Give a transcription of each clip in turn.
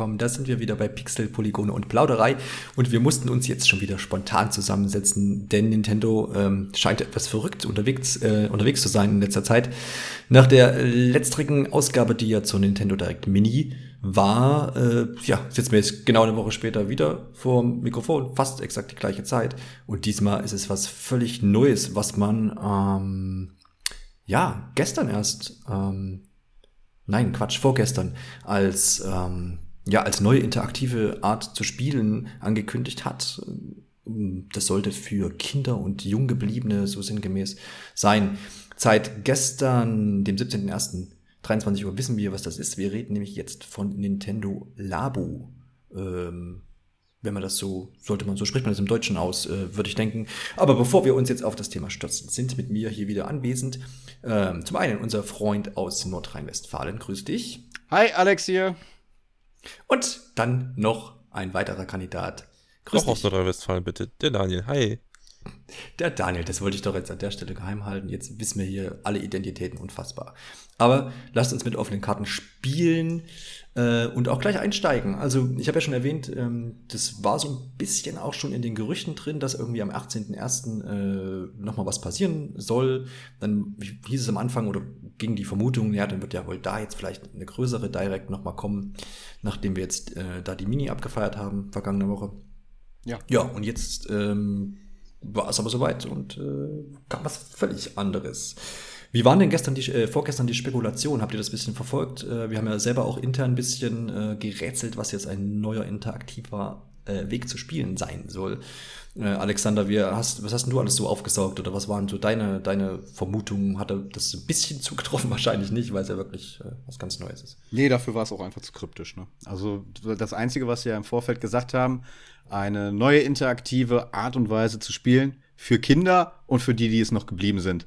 willkommen. Da sind wir wieder bei Pixel, Polygone und Plauderei und wir mussten uns jetzt schon wieder spontan zusammensetzen, denn Nintendo ähm, scheint etwas verrückt unterwegs, äh, unterwegs zu sein in letzter Zeit. Nach der letztrigen Ausgabe, die ja zur Nintendo Direct Mini war, äh, ja, sitzen wir jetzt genau eine Woche später wieder vor dem Mikrofon, fast exakt die gleiche Zeit und diesmal ist es was völlig Neues, was man ähm, ja gestern erst ähm, nein, Quatsch, vorgestern, als, ähm, ja, als neue interaktive Art zu spielen angekündigt hat. Das sollte für Kinder und Junggebliebene so sinngemäß sein. Seit gestern, dem 17.01.23 Uhr, wissen wir, was das ist. Wir reden nämlich jetzt von Nintendo Labo. Ähm, wenn man das so, sollte man, so spricht man das im Deutschen aus, äh, würde ich denken. Aber bevor wir uns jetzt auf das Thema stürzen, sind mit mir hier wieder anwesend. Ähm, zum einen unser Freund aus Nordrhein-Westfalen, grüß dich. Hi, Alex hier. Und dann noch ein weiterer Kandidat. Grüß Auch dich. aus Nordrhein-Westfalen, bitte. Der Daniel. Hi. Der Daniel, das wollte ich doch jetzt an der Stelle geheim halten. Jetzt wissen wir hier alle Identitäten unfassbar. Aber lasst uns mit offenen Karten spielen äh, und auch gleich einsteigen. Also ich habe ja schon erwähnt, ähm, das war so ein bisschen auch schon in den Gerüchten drin, dass irgendwie am 18.01. Äh, nochmal was passieren soll. Dann hieß es am Anfang oder ging die Vermutung, ja, dann wird ja wohl da jetzt vielleicht eine größere Direct nochmal kommen, nachdem wir jetzt äh, da die Mini abgefeiert haben, vergangene Woche. Ja. Ja, und jetzt ähm, war es aber soweit und äh, kam was völlig anderes. Wie waren denn gestern die, äh, vorgestern die Spekulationen? Habt ihr das ein bisschen verfolgt? Äh, wir haben ja selber auch intern ein bisschen äh, gerätselt, was jetzt ein neuer interaktiver äh, Weg zu spielen sein soll. Äh, Alexander, hast, was hast denn du alles so aufgesaugt oder was waren so deine, deine Vermutungen? Hatte das ein bisschen zugetroffen? Wahrscheinlich nicht, weil es ja wirklich äh, was ganz Neues ist. Nee, dafür war es auch einfach zu kryptisch. Ne? Also das Einzige, was wir ja im Vorfeld gesagt haben, eine neue interaktive Art und Weise zu spielen für Kinder und für die, die es noch geblieben sind.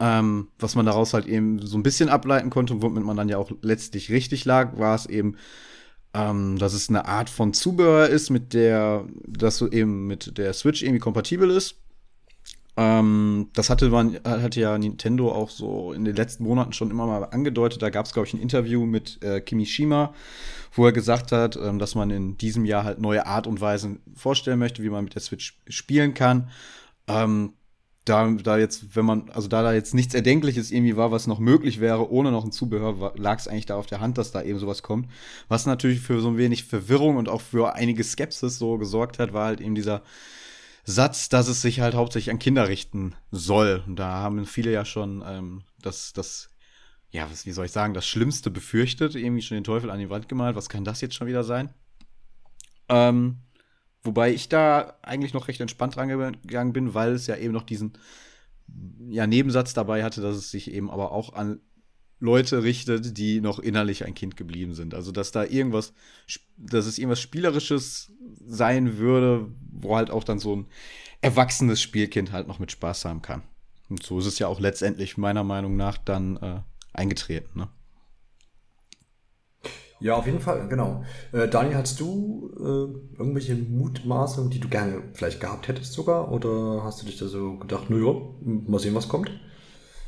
Ähm, was man daraus halt eben so ein bisschen ableiten konnte und womit man dann ja auch letztlich richtig lag, war es eben, ähm, dass es eine Art von Zubehör ist, mit der, das so eben mit der Switch irgendwie kompatibel ist. Ähm, das hatte man, hatte ja Nintendo auch so in den letzten Monaten schon immer mal angedeutet. Da gab es, glaube ich, ein Interview mit äh, Kimishima, wo er gesagt hat, ähm, dass man in diesem Jahr halt neue Art und Weisen vorstellen möchte, wie man mit der Switch spielen kann. Ähm, da, da jetzt, wenn man, also da da jetzt nichts Erdenkliches irgendwie war, was noch möglich wäre, ohne noch ein Zubehör, lag es eigentlich da auf der Hand, dass da eben sowas kommt. Was natürlich für so ein wenig Verwirrung und auch für einige Skepsis so gesorgt hat, war halt eben dieser Satz, dass es sich halt hauptsächlich an Kinder richten soll. Und da haben viele ja schon ähm, das, das, ja, was, wie soll ich sagen, das Schlimmste befürchtet, irgendwie schon den Teufel an die Wand gemalt. Was kann das jetzt schon wieder sein? Ähm, Wobei ich da eigentlich noch recht entspannt rangegangen bin, weil es ja eben noch diesen ja, Nebensatz dabei hatte, dass es sich eben aber auch an Leute richtet, die noch innerlich ein Kind geblieben sind. Also, dass da irgendwas, dass es irgendwas Spielerisches sein würde, wo halt auch dann so ein erwachsenes Spielkind halt noch mit Spaß haben kann. Und so ist es ja auch letztendlich meiner Meinung nach dann äh, eingetreten. Ne? Ja, auf jeden Fall, genau. Äh, Daniel, hast du äh, irgendwelche Mutmaßungen, die du gerne vielleicht gehabt hättest sogar? Oder hast du dich da so gedacht, naja, mal sehen, was kommt?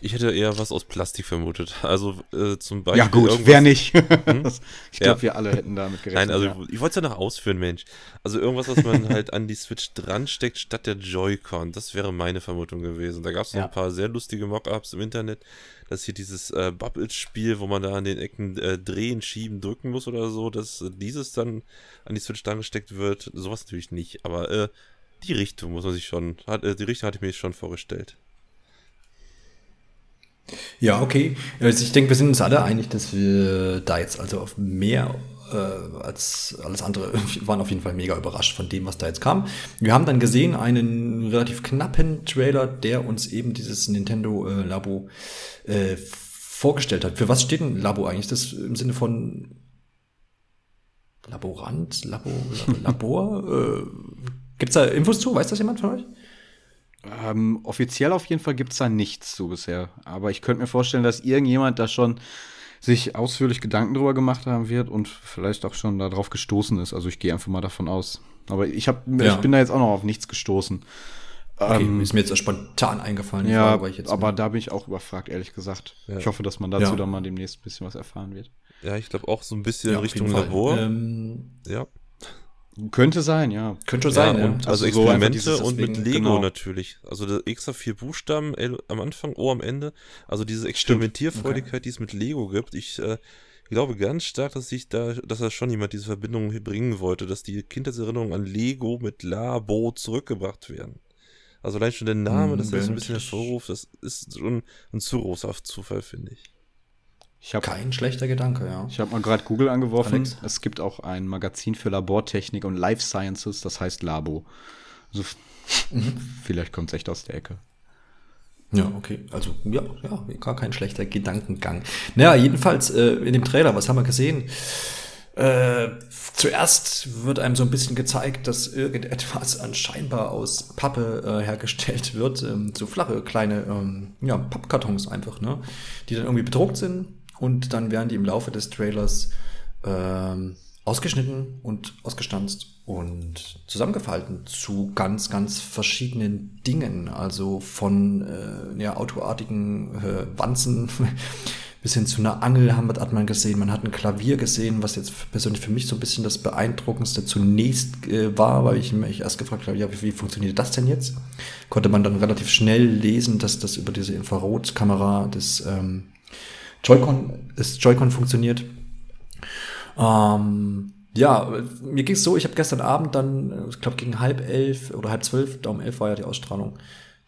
Ich hätte eher was aus Plastik vermutet. Also äh, zum Beispiel. Ja, gut, wer nicht? Hm? ich glaube, ja. wir alle hätten damit gerechnet. Nein, also ja. ich wollte es ja noch ausführen, Mensch. Also irgendwas, was man halt an die Switch dransteckt, statt der Joy-Con. Das wäre meine Vermutung gewesen. Da gab es noch ja. ein paar sehr lustige Mockups im Internet. Das hier dieses äh, Bubble-Spiel, wo man da an den Ecken äh, drehen, schieben, drücken muss oder so, dass äh, dieses dann an die Switch dran wird. Sowas natürlich nicht. Aber äh, die Richtung muss man sich schon. Hat, äh, die Richtung hatte ich mir schon vorgestellt. Ja, okay. Also ich denke, wir sind uns alle einig, dass wir da jetzt also auf mehr äh, als alles andere waren auf jeden Fall mega überrascht von dem, was da jetzt kam. Wir haben dann gesehen einen relativ knappen Trailer, der uns eben dieses Nintendo äh, Labo äh, vorgestellt hat. Für was steht ein Labo eigentlich? Ist das im Sinne von Laborant, Labo, Labor? äh, Gibt es da Infos zu? Weiß das jemand von euch? Ähm, offiziell auf jeden Fall gibt es da nichts zu bisher. Aber ich könnte mir vorstellen, dass irgendjemand da schon sich ausführlich Gedanken drüber gemacht haben wird und vielleicht auch schon darauf gestoßen ist. Also ich gehe einfach mal davon aus. Aber ich, hab, ja. ich bin da jetzt auch noch auf nichts gestoßen. Okay, ähm, ist mir jetzt spontan eingefallen. Ja, Frage, aber da bin ich auch überfragt, ehrlich gesagt. Ja. Ich hoffe, dass man dazu ja. dann mal demnächst ein bisschen was erfahren wird. Ja, ich glaube auch so ein bisschen ja, Richtung Labor. Ähm, ja. Könnte sein, ja. Könnte sein, ja. Und, also, also Experimente so und mit Lego genau. natürlich. Also der extra vier Buchstaben L am Anfang, O am Ende. Also diese Experimentierfreudigkeit, okay. die es mit Lego gibt. Ich äh, glaube ganz stark, dass sich da, dass da schon jemand diese Verbindung bringen wollte, dass die Kindheitserinnerungen an Lego mit Labo zurückgebracht werden. Also allein schon der Name, hm, dass er so ein bisschen hervorruft, das ist schon ein zu großer Zufall, finde ich. Hab, Kein schlechter Gedanke, ja. Ich habe mal gerade Google angeworfen. Alex? Es gibt auch ein Magazin für Labortechnik und Life Sciences, das heißt Labo. Also, mhm. vielleicht kommt es echt aus der Ecke. Ja, okay. Also, ja, ja, gar kein schlechter Gedankengang. Naja, jedenfalls äh, in dem Trailer, was haben wir gesehen? Äh, zuerst wird einem so ein bisschen gezeigt, dass irgendetwas anscheinend aus Pappe äh, hergestellt wird. Ähm, so flache, kleine ähm, ja, Pappkartons einfach, ne? Die dann irgendwie bedruckt sind und dann werden die im Laufe des Trailers ähm, ausgeschnitten und ausgestanzt und zusammengefalten zu ganz, ganz verschiedenen Dingen. Also von äh, ja, autoartigen äh, Wanzen bis hin zu einer Angel haben, hat man gesehen. Man hat ein Klavier gesehen, was jetzt persönlich für mich so ein bisschen das Beeindruckendste zunächst äh, war, weil ich mich erst gefragt habe, ja, wie, funktioniert das denn jetzt? Konnte man dann relativ schnell lesen, dass das über diese Infrarotkamera des ähm, Joy-Con, das Joy-Con funktioniert. Ähm, ja, mir ging es so, ich habe gestern Abend dann, ich glaube gegen halb elf oder halb zwölf, da um elf war ja die Ausstrahlung,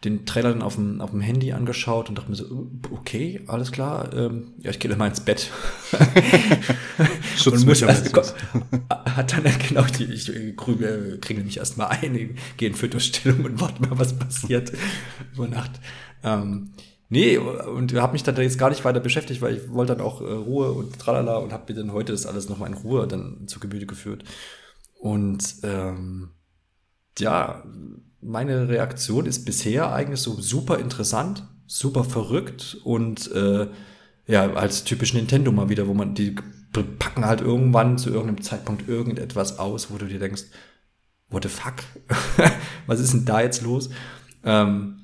den Trailer dann auf dem, auf dem Handy angeschaut und dachte mir so, okay, alles klar, ähm, ja, ich gehe dann mal ins Bett. und muss erst, hat dann genau die, ich grübe, kriege mich erstmal ein, gehe in Fötusstellung und warte mal, was passiert über Nacht. Ähm, Nee, und habe mich dann jetzt gar nicht weiter beschäftigt, weil ich wollte dann auch äh, Ruhe und tralala und habe mir dann heute das alles nochmal in Ruhe dann zu Gemüte geführt. Und ähm, ja, meine Reaktion ist bisher eigentlich so super interessant, super verrückt und äh, ja, als typisch Nintendo mal wieder, wo man die packen halt irgendwann zu irgendeinem Zeitpunkt irgendetwas aus, wo du dir denkst, what the fuck? Was ist denn da jetzt los? Ähm,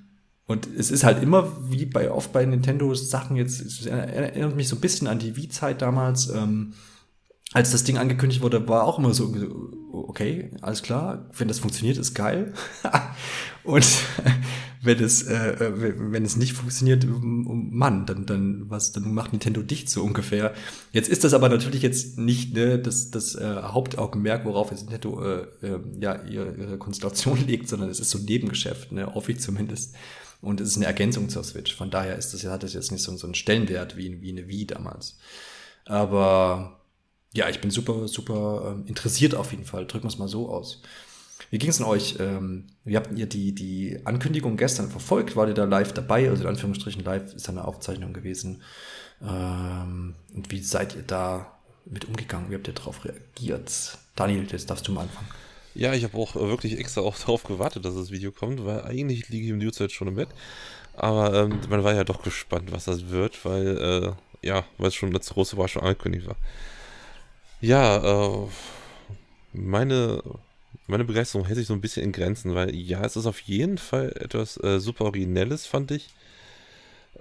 und es ist halt immer wie bei oft bei Nintendo Sachen jetzt, es erinnert mich so ein bisschen an die Wii-Zeit damals. Ähm, als das Ding angekündigt wurde, war auch immer so, okay, alles klar, wenn das funktioniert, ist geil. und wenn es, äh, wenn es nicht funktioniert, Mann, dann, dann, was, dann macht Nintendo dicht so ungefähr. Jetzt ist das aber natürlich jetzt nicht ne, das, das äh, Hauptaugenmerk, worauf jetzt Nintendo äh, äh, ja, ihre, ihre Konstellation legt, sondern es ist so ein Nebengeschäft, ne, hoffe ich zumindest. Und es ist eine Ergänzung zur Switch. Von daher ist das, hat das jetzt nicht so, so einen Stellenwert wie, wie eine Wii damals. Aber ja, ich bin super, super ähm, interessiert auf jeden Fall. Drücken wir es mal so aus. Wie ging es denn euch? Ähm, wie habt ihr die, die Ankündigung gestern verfolgt? War ihr da live dabei? Also in Anführungsstrichen live ist eine Aufzeichnung gewesen. Ähm, und wie seid ihr da mit umgegangen? Wie habt ihr darauf reagiert? Daniel, jetzt darfst du mal anfangen. Ja, ich habe auch wirklich extra auch darauf gewartet, dass das Video kommt, weil eigentlich liege ich im Newsite schon im Bett. Aber ähm, man war ja doch gespannt, was das wird, weil, äh, ja, weil es schon das große war schon angekündigt war. Ja, äh, meine, meine Begeisterung hält sich so ein bisschen in Grenzen, weil ja, es ist auf jeden Fall etwas äh, super Originelles, fand ich.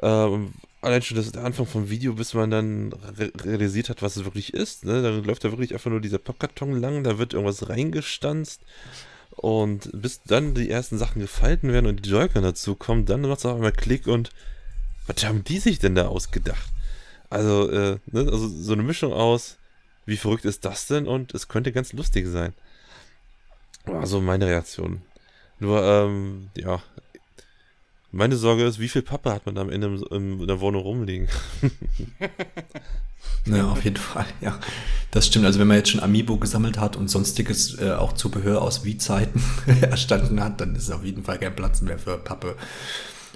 Ähm, allein schon das der Anfang vom Video, bis man dann re realisiert hat, was es wirklich ist. Ne? Dann läuft da wirklich einfach nur dieser Pappkarton lang, da wird irgendwas reingestanzt. Und bis dann die ersten Sachen gefalten werden und die Joy-Con dazu kommen, dann macht es auf einmal Klick und was haben die sich denn da ausgedacht? Also, äh, ne? also so eine Mischung aus, wie verrückt ist das denn? Und es könnte ganz lustig sein. Also meine Reaktion. Nur, ähm, ja, meine Sorge ist, wie viel Pappe hat man am Ende in, der Wohnung rumliegen? ja, auf jeden Fall, ja. Das stimmt. Also wenn man jetzt schon Amiibo gesammelt hat und sonstiges äh, auch Zubehör aus Wie-Zeiten erstanden hat, dann ist auf jeden Fall kein Platz mehr für Pappe.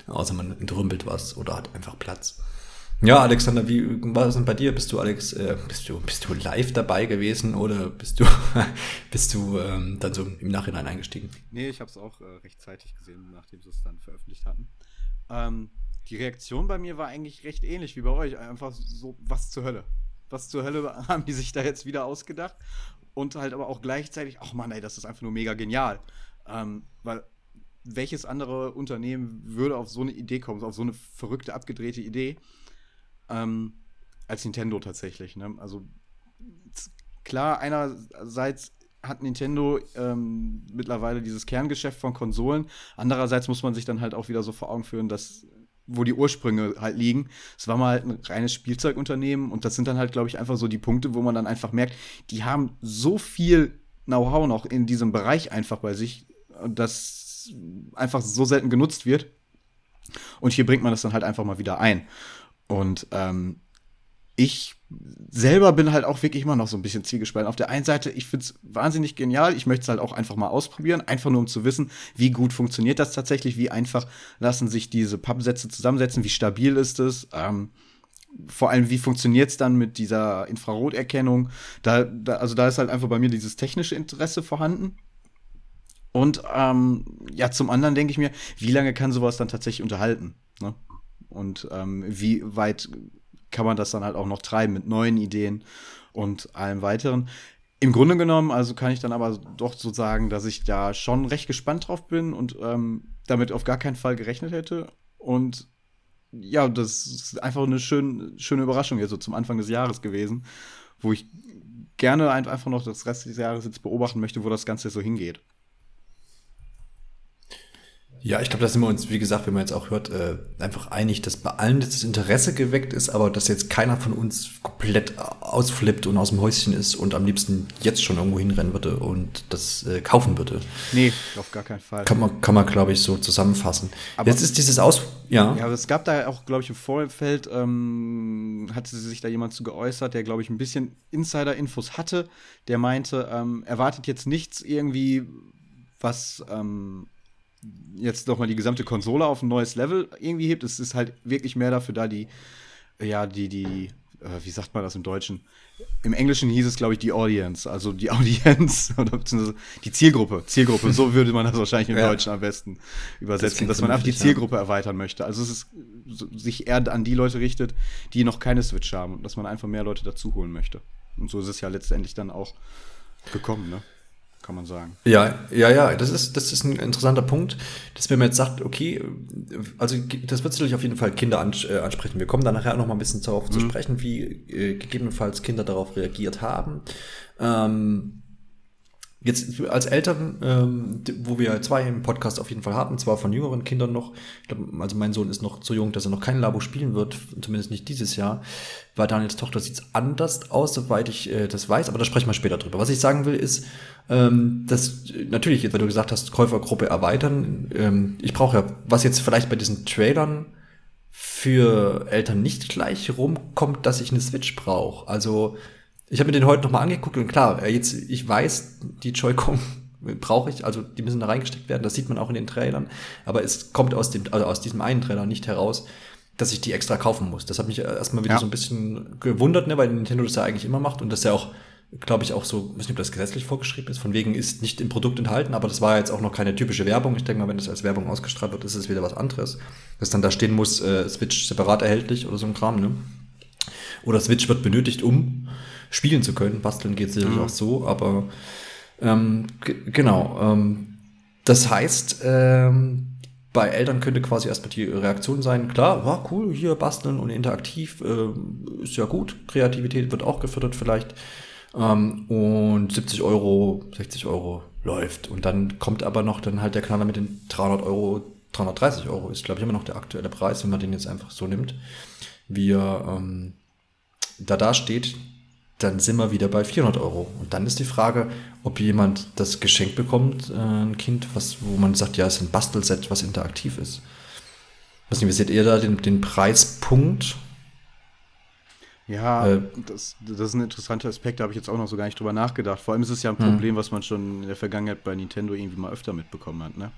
Außer man entrümpelt was oder hat einfach Platz. Ja, Alexander, wie war das denn bei dir? Bist du, Alex, äh, bist du, bist du live dabei gewesen oder bist du, bist du ähm, dann so im Nachhinein eingestiegen? Nee, ich habe es auch äh, rechtzeitig gesehen, nachdem sie es dann veröffentlicht hatten. Ähm, die Reaktion bei mir war eigentlich recht ähnlich wie bei euch. Einfach so, was zur Hölle? Was zur Hölle haben die sich da jetzt wieder ausgedacht? Und halt aber auch gleichzeitig, ach man, ey, das ist einfach nur mega genial. Ähm, weil welches andere Unternehmen würde auf so eine Idee kommen, auf so eine verrückte, abgedrehte Idee? Ähm, als Nintendo tatsächlich. Ne? Also klar, einerseits hat Nintendo ähm, mittlerweile dieses Kerngeschäft von Konsolen. Andererseits muss man sich dann halt auch wieder so vor Augen führen, dass wo die Ursprünge halt liegen. Es war mal halt ein reines Spielzeugunternehmen und das sind dann halt, glaube ich, einfach so die Punkte, wo man dann einfach merkt, die haben so viel Know-how noch in diesem Bereich einfach bei sich, das einfach so selten genutzt wird. Und hier bringt man das dann halt einfach mal wieder ein. Und ähm, ich selber bin halt auch wirklich immer noch so ein bisschen zielgespalten. Auf der einen Seite, ich finde es wahnsinnig genial. Ich möchte es halt auch einfach mal ausprobieren, einfach nur um zu wissen, wie gut funktioniert das tatsächlich, wie einfach lassen sich diese Pappsätze zusammensetzen, wie stabil ist es. Ähm, vor allem, wie funktioniert es dann mit dieser Infraroterkennung? Da, da, also da ist halt einfach bei mir dieses technische Interesse vorhanden. Und ähm, ja, zum anderen denke ich mir, wie lange kann sowas dann tatsächlich unterhalten? Ne? Und ähm, wie weit kann man das dann halt auch noch treiben mit neuen Ideen und allem weiteren. Im Grunde genommen, also kann ich dann aber doch so sagen, dass ich da schon recht gespannt drauf bin und ähm, damit auf gar keinen Fall gerechnet hätte. Und ja, das ist einfach eine schön, schöne Überraschung jetzt so zum Anfang des Jahres gewesen, wo ich gerne einfach noch das Rest des Jahres jetzt beobachten möchte, wo das Ganze so hingeht. Ja, ich glaube, da sind wir uns, wie gesagt, wie man jetzt auch hört, äh, einfach einig, dass bei allen das Interesse geweckt ist, aber dass jetzt keiner von uns komplett ausflippt und aus dem Häuschen ist und am liebsten jetzt schon irgendwo hinrennen würde und das äh, kaufen würde. Nee, auf gar keinen Fall. Kann man, kann man glaube ich, so zusammenfassen. Aber jetzt ist dieses Aus... Ja, ja es gab da auch, glaube ich, im Vorfeld, ähm, hatte sich da jemand zu geäußert, der, glaube ich, ein bisschen Insider-Infos hatte, der meinte, ähm, erwartet jetzt nichts irgendwie, was... Ähm, jetzt nochmal die gesamte Konsole auf ein neues Level irgendwie hebt. Es ist halt wirklich mehr dafür da, die, ja, die, die, äh, wie sagt man das im Deutschen? Im Englischen hieß es, glaube ich, die Audience, also die Audience oder beziehungsweise die Zielgruppe. Zielgruppe, so würde man das wahrscheinlich im ja. Deutschen am besten übersetzen, das dass man einfach die Zielgruppe ja. erweitern möchte. Also es ist sich eher an die Leute richtet, die noch keine Switch haben und dass man einfach mehr Leute dazu holen möchte. Und so ist es ja letztendlich dann auch gekommen, ne? Kann man sagen. Ja, ja, ja, das ist, das ist ein interessanter Punkt, dass wenn man jetzt sagt, okay, also das wird sicherlich auf jeden Fall Kinder äh, ansprechen. Wir kommen da nachher noch mal ein bisschen darauf mhm. zu sprechen, wie äh, gegebenenfalls Kinder darauf reagiert haben. Ähm, Jetzt als Eltern, ähm, wo wir zwei im Podcast auf jeden Fall hatten, zwar von jüngeren Kindern noch, ich glaub, also mein Sohn ist noch zu jung, dass er noch kein Labo spielen wird, zumindest nicht dieses Jahr. Bei Daniels Tochter sieht's anders aus, soweit ich äh, das weiß, aber da sprechen wir später drüber. Was ich sagen will, ist, ähm, dass natürlich, jetzt, weil du gesagt hast, Käufergruppe erweitern, ähm, ich brauche ja, was jetzt vielleicht bei diesen Trailern für Eltern nicht gleich rumkommt, dass ich eine Switch brauche. Also ich habe mir den heute nochmal angeguckt und klar, äh, jetzt, ich weiß, die Joy-Con brauche ich, also die müssen da reingesteckt werden, das sieht man auch in den Trailern, aber es kommt aus dem, also aus diesem einen Trailer nicht heraus, dass ich die extra kaufen muss. Das hat mich erstmal wieder ja. so ein bisschen gewundert, ne, weil Nintendo das ja eigentlich immer macht und das ja auch, glaube ich, auch so, ich weiß nicht, ob das gesetzlich vorgeschrieben ist, von wegen ist nicht im Produkt enthalten, aber das war jetzt auch noch keine typische Werbung. Ich denke mal, wenn das als Werbung ausgestrahlt wird, ist es wieder was anderes. Dass dann da stehen muss, äh, Switch separat erhältlich oder so ein Kram, ne? Oder Switch wird benötigt, um spielen zu können. Basteln geht sicherlich mhm. auch so, aber ähm, genau. Ähm, das heißt, ähm, bei Eltern könnte quasi erstmal die Reaktion sein, klar, war cool, hier basteln und interaktiv, äh, ist ja gut. Kreativität wird auch gefördert vielleicht. Ähm, und 70 Euro, 60 Euro läuft. Und dann kommt aber noch dann halt der Knaller mit den 300 Euro, 330 Euro ist, glaube ich, immer noch der aktuelle Preis, wenn man den jetzt einfach so nimmt. Wie er ähm, da da steht, dann sind wir wieder bei 400 Euro. Und dann ist die Frage, ob jemand das Geschenk bekommt, äh, ein Kind, was, wo man sagt, ja, es ist ein Bastelset, was interaktiv ist. Was nicht, wie seht ihr da den, den Preispunkt? Ja, äh, das, das ist ein interessanter Aspekt, da habe ich jetzt auch noch so gar nicht drüber nachgedacht. Vor allem ist es ja ein hm. Problem, was man schon in der Vergangenheit bei Nintendo irgendwie mal öfter mitbekommen hat. Ne?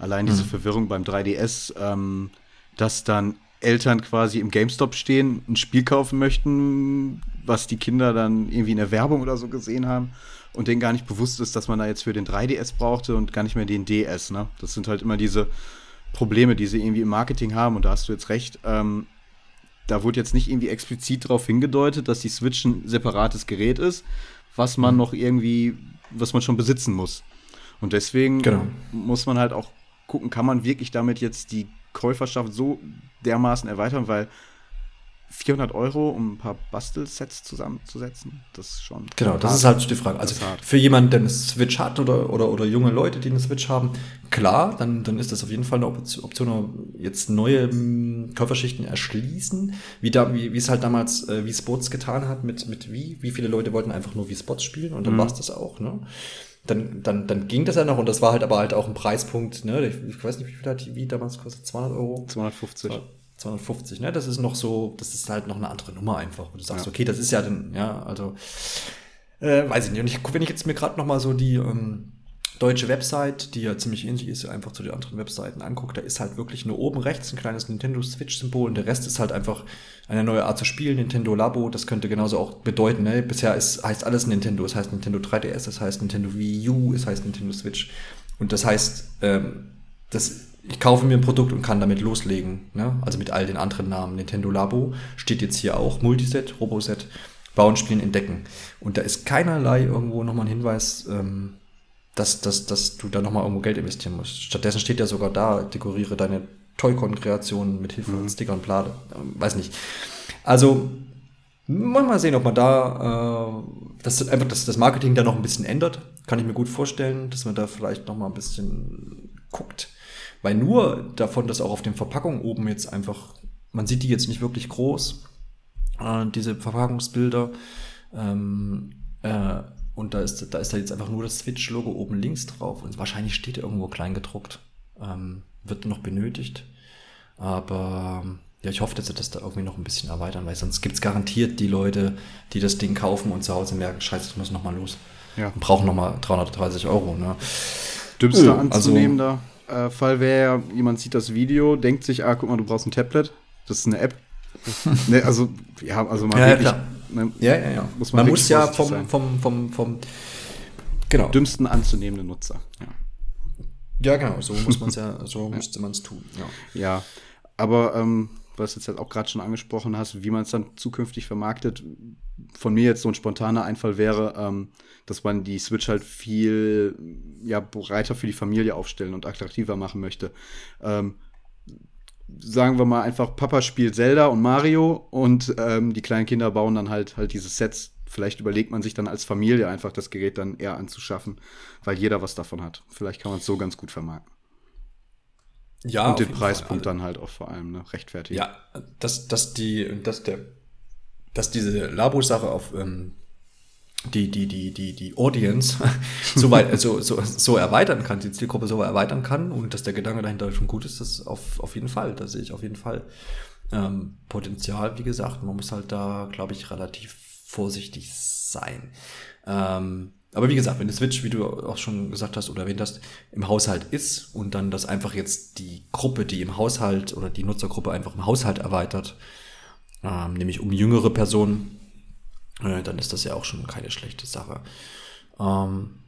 Allein diese hm. Verwirrung beim 3DS, ähm, dass dann Eltern quasi im GameStop stehen, ein Spiel kaufen möchten, was die Kinder dann irgendwie in der Werbung oder so gesehen haben und denen gar nicht bewusst ist, dass man da jetzt für den 3DS brauchte und gar nicht mehr den DS. Ne? Das sind halt immer diese Probleme, die sie irgendwie im Marketing haben und da hast du jetzt recht. Ähm, da wurde jetzt nicht irgendwie explizit darauf hingedeutet, dass die Switch ein separates Gerät ist, was man mhm. noch irgendwie, was man schon besitzen muss. Und deswegen genau. muss man halt auch gucken, kann man wirklich damit jetzt die Käuferschaft so dermaßen erweitern, weil 400 Euro, um ein paar Bastelsets zusammenzusetzen. Das ist schon. Genau, das ist halt die Frage. Also für jemanden, der eine Switch hat oder, oder, oder junge Leute, die eine Switch haben, klar, dann, dann ist das auf jeden Fall eine Option, jetzt neue hm, Körperschichten erschließen, wie, da, wie, wie es halt damals äh, wie Sports getan hat mit, mit wie. Wie viele Leute wollten einfach nur wie Spots spielen und dann mhm. war es das auch, ne? Dann, dann, dann ging das ja noch und das war halt aber halt auch ein Preispunkt, ne? Ich, weiß nicht, wie viel hat die Wii damals kostet, 200 Euro? 250. 250, ne? Das ist noch so, das ist halt noch eine andere Nummer einfach. Und du sagst, ja. okay, das ist ja dann, ja, also, äh, weiß ich nicht. Und ich, wenn ich jetzt mir gerade noch mal so die ähm, deutsche Website, die ja ziemlich ähnlich ist, einfach zu den anderen Webseiten angucke, da ist halt wirklich nur oben rechts ein kleines Nintendo Switch-Symbol und der Rest ist halt einfach eine neue Art zu spielen, Nintendo Labo. Das könnte genauso auch bedeuten, ne? Bisher ist, heißt alles Nintendo. Es heißt Nintendo 3DS, es heißt Nintendo Wii U, es heißt Nintendo Switch. Und das heißt, ähm, das ich kaufe mir ein Produkt und kann damit loslegen. Ne? Also mit all den anderen Namen. Nintendo Labo steht jetzt hier auch. Multiset, Roboset, Bauen, Spielen, Entdecken. Und da ist keinerlei irgendwo nochmal ein Hinweis, ähm, dass, dass, dass du da nochmal irgendwo Geld investieren musst. Stattdessen steht ja sogar da, dekoriere deine Toycon-Kreationen mit Hilfe von mhm. Sticker und Plade. Ähm, weiß nicht. Also, mal sehen, ob man da äh, das einfach das, das Marketing da noch ein bisschen ändert. Kann ich mir gut vorstellen, dass man da vielleicht nochmal ein bisschen guckt. Weil nur davon, dass auch auf den Verpackungen oben jetzt einfach, man sieht die jetzt nicht wirklich groß, äh, diese Verpackungsbilder. Ähm, äh, und da ist, da ist da jetzt einfach nur das Switch-Logo oben links drauf. Und wahrscheinlich steht irgendwo klein gedruckt. Ähm, wird noch benötigt. Aber ja, ich hoffe, dass sie das da irgendwie noch ein bisschen erweitern, weil sonst gibt es garantiert die Leute, die das Ding kaufen und zu Hause merken, scheiße, ich muss nochmal los. Ja. Und brauchen nochmal 330 Euro. Ne? Dümmster also, anzunehmender äh, Fall wäre, jemand sieht das Video, denkt sich, ah, guck mal, du brauchst ein Tablet. Das ist eine App. ne, also, ja, also mal ja, wirklich, ja, ne, ja, ja, ja. Muss man, man muss ja vom, vom, vom, vom, vom, genau. dümmsten anzunehmenden Nutzer. Ja. Ja, genau, so muss man es ja, so müsste man es tun. Ja, ja aber ähm, was du jetzt halt auch gerade schon angesprochen hast, wie man es dann zukünftig vermarktet, von mir jetzt so ein spontaner Einfall wäre, ähm, dass man die Switch halt viel ja, breiter für die Familie aufstellen und attraktiver machen möchte. Ähm, sagen wir mal einfach, Papa spielt Zelda und Mario und ähm, die kleinen Kinder bauen dann halt halt diese Sets. Vielleicht überlegt man sich dann als Familie einfach das Gerät dann eher anzuschaffen, weil jeder was davon hat. Vielleicht kann man es so ganz gut vermarkten. Ja, und den Preispunkt dann halt auch vor allem ne, rechtfertigen. Ja, dass, dass die, dass der, dass diese Labo-Sache auf ähm, die, die, die, die, die Audience so weit, also so, so erweitern kann, die Zielgruppe so erweitern kann und dass der Gedanke dahinter schon gut ist, das auf, auf jeden Fall. Da sehe ich auf jeden Fall ähm, Potenzial. Wie gesagt, man muss halt da, glaube ich, relativ vorsichtig sein. Ähm, aber wie gesagt, wenn die Switch, wie du auch schon gesagt hast oder erwähnt hast, im Haushalt ist und dann das einfach jetzt die Gruppe, die im Haushalt oder die Nutzergruppe einfach im Haushalt erweitert, ähm, nämlich um jüngere Personen, äh, dann ist das ja auch schon keine schlechte Sache. Ähm,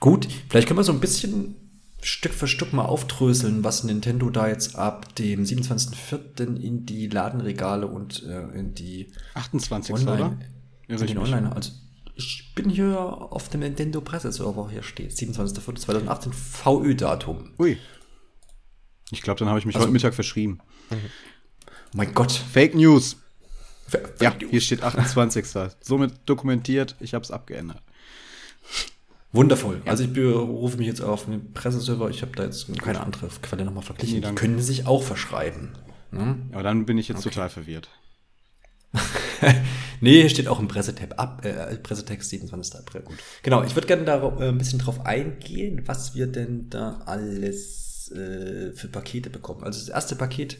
gut, vielleicht können wir so ein bisschen Stück für Stück mal aufdröseln, was Nintendo da jetzt ab dem 27.04. in die Ladenregale und äh, in die 28. Online, oder? Ja, in Online, also ich bin hier auf dem Nintendo Presseserver, hier steht 27.04.2018 VÖ-Datum. Ui. Ich glaube, dann habe ich mich also, heute Mittag verschrieben. Mhm. Mein Gott. Fake News. Ja, hier steht 28. Somit dokumentiert, ich habe es abgeändert. Wundervoll. Ja. Also ich berufe mich jetzt auf den Presseserver. Ich habe da jetzt keine andere Quelle nochmal verglichen. Nee, die können sich auch verschreiben. Hm? Aber dann bin ich jetzt okay. total verwirrt. nee, hier steht auch im Pressetab ab, äh, Pressetext 27. April. Gut. Genau, ich würde gerne da äh, ein bisschen drauf eingehen, was wir denn da alles äh, für Pakete bekommen. Also das erste Paket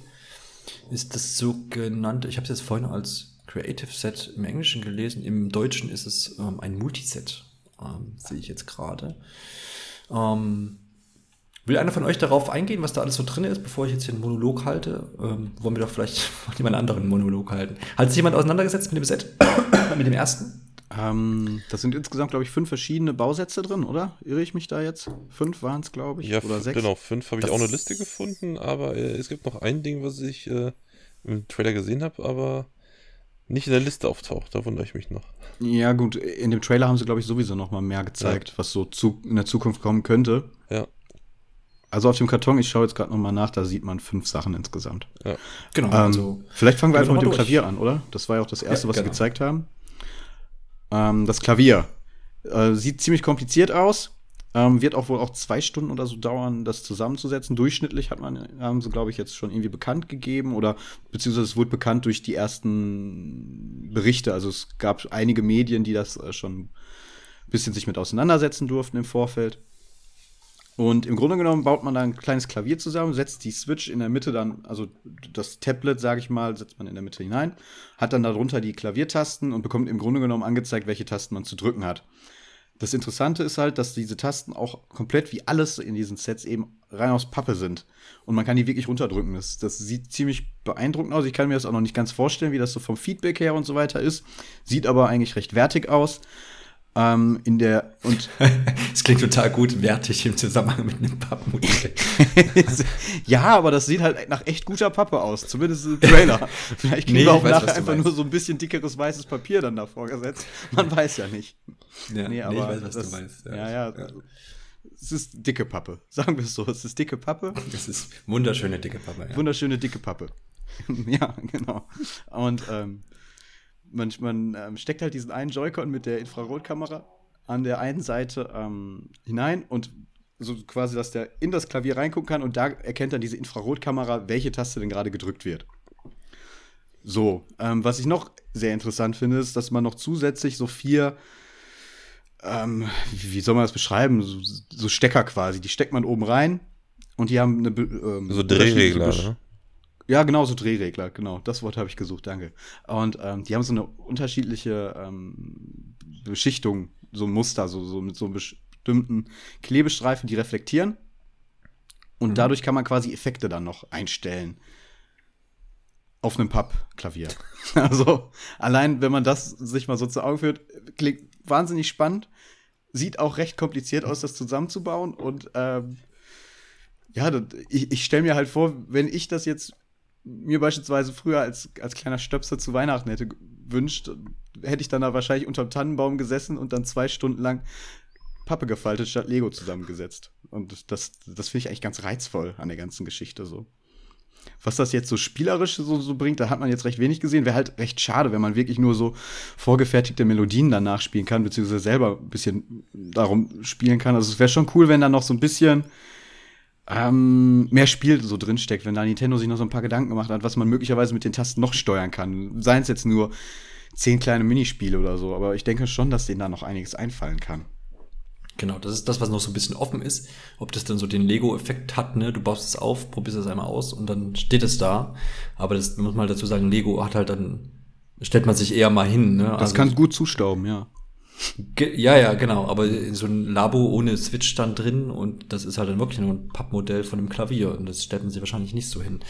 ist das sogenannte, ich habe es jetzt vorhin als Creative Set im Englischen gelesen, im Deutschen ist es ähm, ein Multiset, ähm, sehe ich jetzt gerade. Ähm, Will einer von euch darauf eingehen, was da alles so drin ist, bevor ich jetzt hier einen Monolog halte? Ähm, wollen wir doch vielleicht jemand anderen Monolog halten. Hat sich jemand auseinandergesetzt mit dem Set? mit dem ersten? Ähm, das sind insgesamt, glaube ich, fünf verschiedene Bausätze drin, oder? Irre ich mich da jetzt? Fünf waren es, glaube ich. Ja, oder sechs? genau, fünf habe ich auch eine Liste gefunden, aber äh, es gibt noch ein Ding, was ich äh, im Trailer gesehen habe, aber nicht in der Liste auftaucht. Da wundere ich mich noch. Ja, gut, in dem Trailer haben sie, glaube ich, sowieso noch mal mehr gezeigt, ja. was so zu, in der Zukunft kommen könnte. Ja. Also auf dem Karton, ich schaue jetzt gerade nochmal nach, da sieht man fünf Sachen insgesamt. Ja. Genau. Ähm, also, vielleicht fangen wir einfach mit dem durch. Klavier an, oder? Das war ja auch das erste, ja, was genau. sie gezeigt haben. Ähm, das Klavier. Äh, sieht ziemlich kompliziert aus. Ähm, wird auch wohl auch zwei Stunden oder so dauern, das zusammenzusetzen. Durchschnittlich hat man, haben sie, glaube ich, jetzt schon irgendwie bekannt gegeben oder beziehungsweise es wurde bekannt durch die ersten Berichte. Also es gab einige Medien, die das äh, schon ein bisschen sich mit auseinandersetzen durften im Vorfeld. Und im Grunde genommen baut man da ein kleines Klavier zusammen, setzt die Switch in der Mitte dann, also das Tablet, sage ich mal, setzt man in der Mitte hinein, hat dann darunter die Klaviertasten und bekommt im Grunde genommen angezeigt, welche Tasten man zu drücken hat. Das Interessante ist halt, dass diese Tasten auch komplett wie alles in diesen Sets eben rein aus Pappe sind. Und man kann die wirklich runterdrücken. Das, das sieht ziemlich beeindruckend aus. Ich kann mir das auch noch nicht ganz vorstellen, wie das so vom Feedback her und so weiter ist. Sieht aber eigentlich recht wertig aus. Ähm, in der und es klingt total gut wertig im Zusammenhang mit einem Pappmodell. ja, aber das sieht halt nach echt guter Pappe aus, zumindest im Trailer. Vielleicht kriegen nee, wir auch weiß, nachher einfach nur so ein bisschen dickeres weißes Papier dann davor gesetzt. Man weiß ja nicht. Ja, nee, aber nee, ich weiß, was das, du meinst. Ja, ja, ja. Es ist dicke Pappe, sagen wir es so. Es ist dicke Pappe. Es ist wunderschöne dicke Pappe. Ja. Wunderschöne dicke Pappe. ja, genau. Und ähm, man, man ähm, steckt halt diesen einen Joy-Con mit der Infrarotkamera an der einen Seite ähm, hinein und so quasi, dass der in das Klavier reingucken kann und da erkennt dann diese Infrarotkamera, welche Taste denn gerade gedrückt wird. So, ähm, was ich noch sehr interessant finde, ist, dass man noch zusätzlich so vier, ähm, wie soll man das beschreiben, so, so, Stecker quasi, die steckt man oben rein und die haben eine. Ähm, so Drehregler, ne? Ja, genau, so Drehregler, genau. Das Wort habe ich gesucht, danke. Und ähm, die haben so eine unterschiedliche ähm, Beschichtung, so ein Muster, so, so mit so bestimmten Klebestreifen, die reflektieren. Und mhm. dadurch kann man quasi Effekte dann noch einstellen. Auf einem Pappklavier. also, allein, wenn man das sich mal so zu Augen führt, klingt wahnsinnig spannend. Sieht auch recht kompliziert aus, das zusammenzubauen. Und ähm, ja, das, ich, ich stelle mir halt vor, wenn ich das jetzt mir beispielsweise früher als, als kleiner Stöpsel zu Weihnachten hätte gewünscht, hätte ich dann da wahrscheinlich unterm Tannenbaum gesessen und dann zwei Stunden lang Pappe gefaltet statt Lego zusammengesetzt. Und das, das finde ich eigentlich ganz reizvoll an der ganzen Geschichte so. Was das jetzt so spielerisch so, so bringt, da hat man jetzt recht wenig gesehen. Wäre halt recht schade, wenn man wirklich nur so vorgefertigte Melodien danach spielen kann, beziehungsweise selber ein bisschen darum spielen kann. Also es wäre schon cool, wenn da noch so ein bisschen ähm, mehr Spiel so drinsteckt, wenn da Nintendo sich noch so ein paar Gedanken gemacht hat, was man möglicherweise mit den Tasten noch steuern kann. Seien es jetzt nur zehn kleine Minispiele oder so, aber ich denke schon, dass denen da noch einiges einfallen kann. Genau, das ist das, was noch so ein bisschen offen ist. Ob das dann so den Lego-Effekt hat, ne? Du baust es auf, probierst es einmal aus und dann steht es da. Aber das muss man dazu sagen, Lego hat halt dann, stellt man sich eher mal hin, ne? Das also, kann gut zustauben, ja. Ja, ja, genau. Aber so ein Labo ohne Switch stand drin und das ist halt dann wirklich nur ein Pappmodell von einem Klavier und das stellt man sich wahrscheinlich nicht so hin.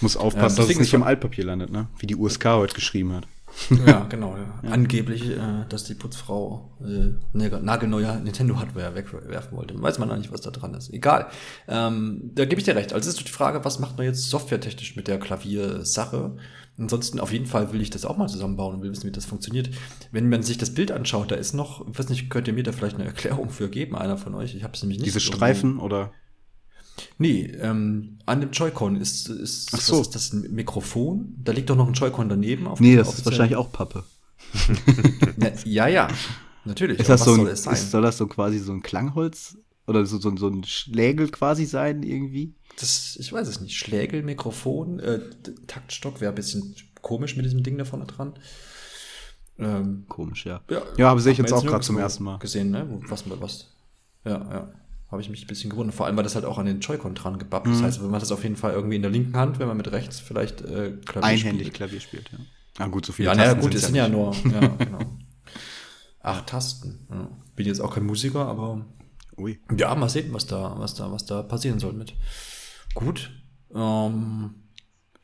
Muss aufpassen, ähm, dass es nicht im Altpapier landet, ne? Wie die USK heute geschrieben hat. Ja, genau. Ja. Ja. Angeblich, äh, dass die Putzfrau äh, nagelneue Nintendo-Hardware wegwerfen wollte. Weiß man noch nicht, was da dran ist. Egal. Ähm, da gebe ich dir recht. Also ist die Frage, was macht man jetzt softwaretechnisch mit der Klaviersache? Ansonsten auf jeden Fall will ich das auch mal zusammenbauen und will wissen, wie das funktioniert. Wenn man sich das Bild anschaut, da ist noch, ich weiß nicht, könnt ihr mir da vielleicht eine Erklärung für geben, einer von euch? Ich habe es nämlich nicht. Diese Streifen oder? Nee, ähm, an dem Joy-Con ist, ist, Ach so. ist das ein Mikrofon. Da liegt doch noch ein Joy-Con daneben. nee, das ist wahrscheinlich auch Pappe. ja, ja, natürlich. Ist das so ein, soll, ist, soll das so quasi so ein Klangholz oder so, so, so ein Schlägel quasi sein irgendwie? Das, ich weiß es nicht, Schlägel, Mikrofon, äh, Taktstock wäre ein bisschen komisch mit diesem Ding da vorne dran. Ähm, komisch, ja. Ja, ja aber sehe ich jetzt auch gerade zum ersten Mal. Gesehen, ne? Was, was. Ja, ja. Habe ich mich ein bisschen gewundert. Vor allem, weil das halt auch an den Joy-Con dran gebappt. Mhm. Das heißt, wenn man das auf jeden Fall irgendwie in der linken Hand, wenn man mit rechts vielleicht äh, Klavier Einhändig spielt. Klavier spielt, ja. Ah, gut, so viele Ja, naja, gut, es sind ja nur, ja, genau. Acht Tasten. Ja. Bin jetzt auch kein Musiker, aber Ui. ja, mal sehen, was da, was da, was da passieren soll mit. Gut. Ähm,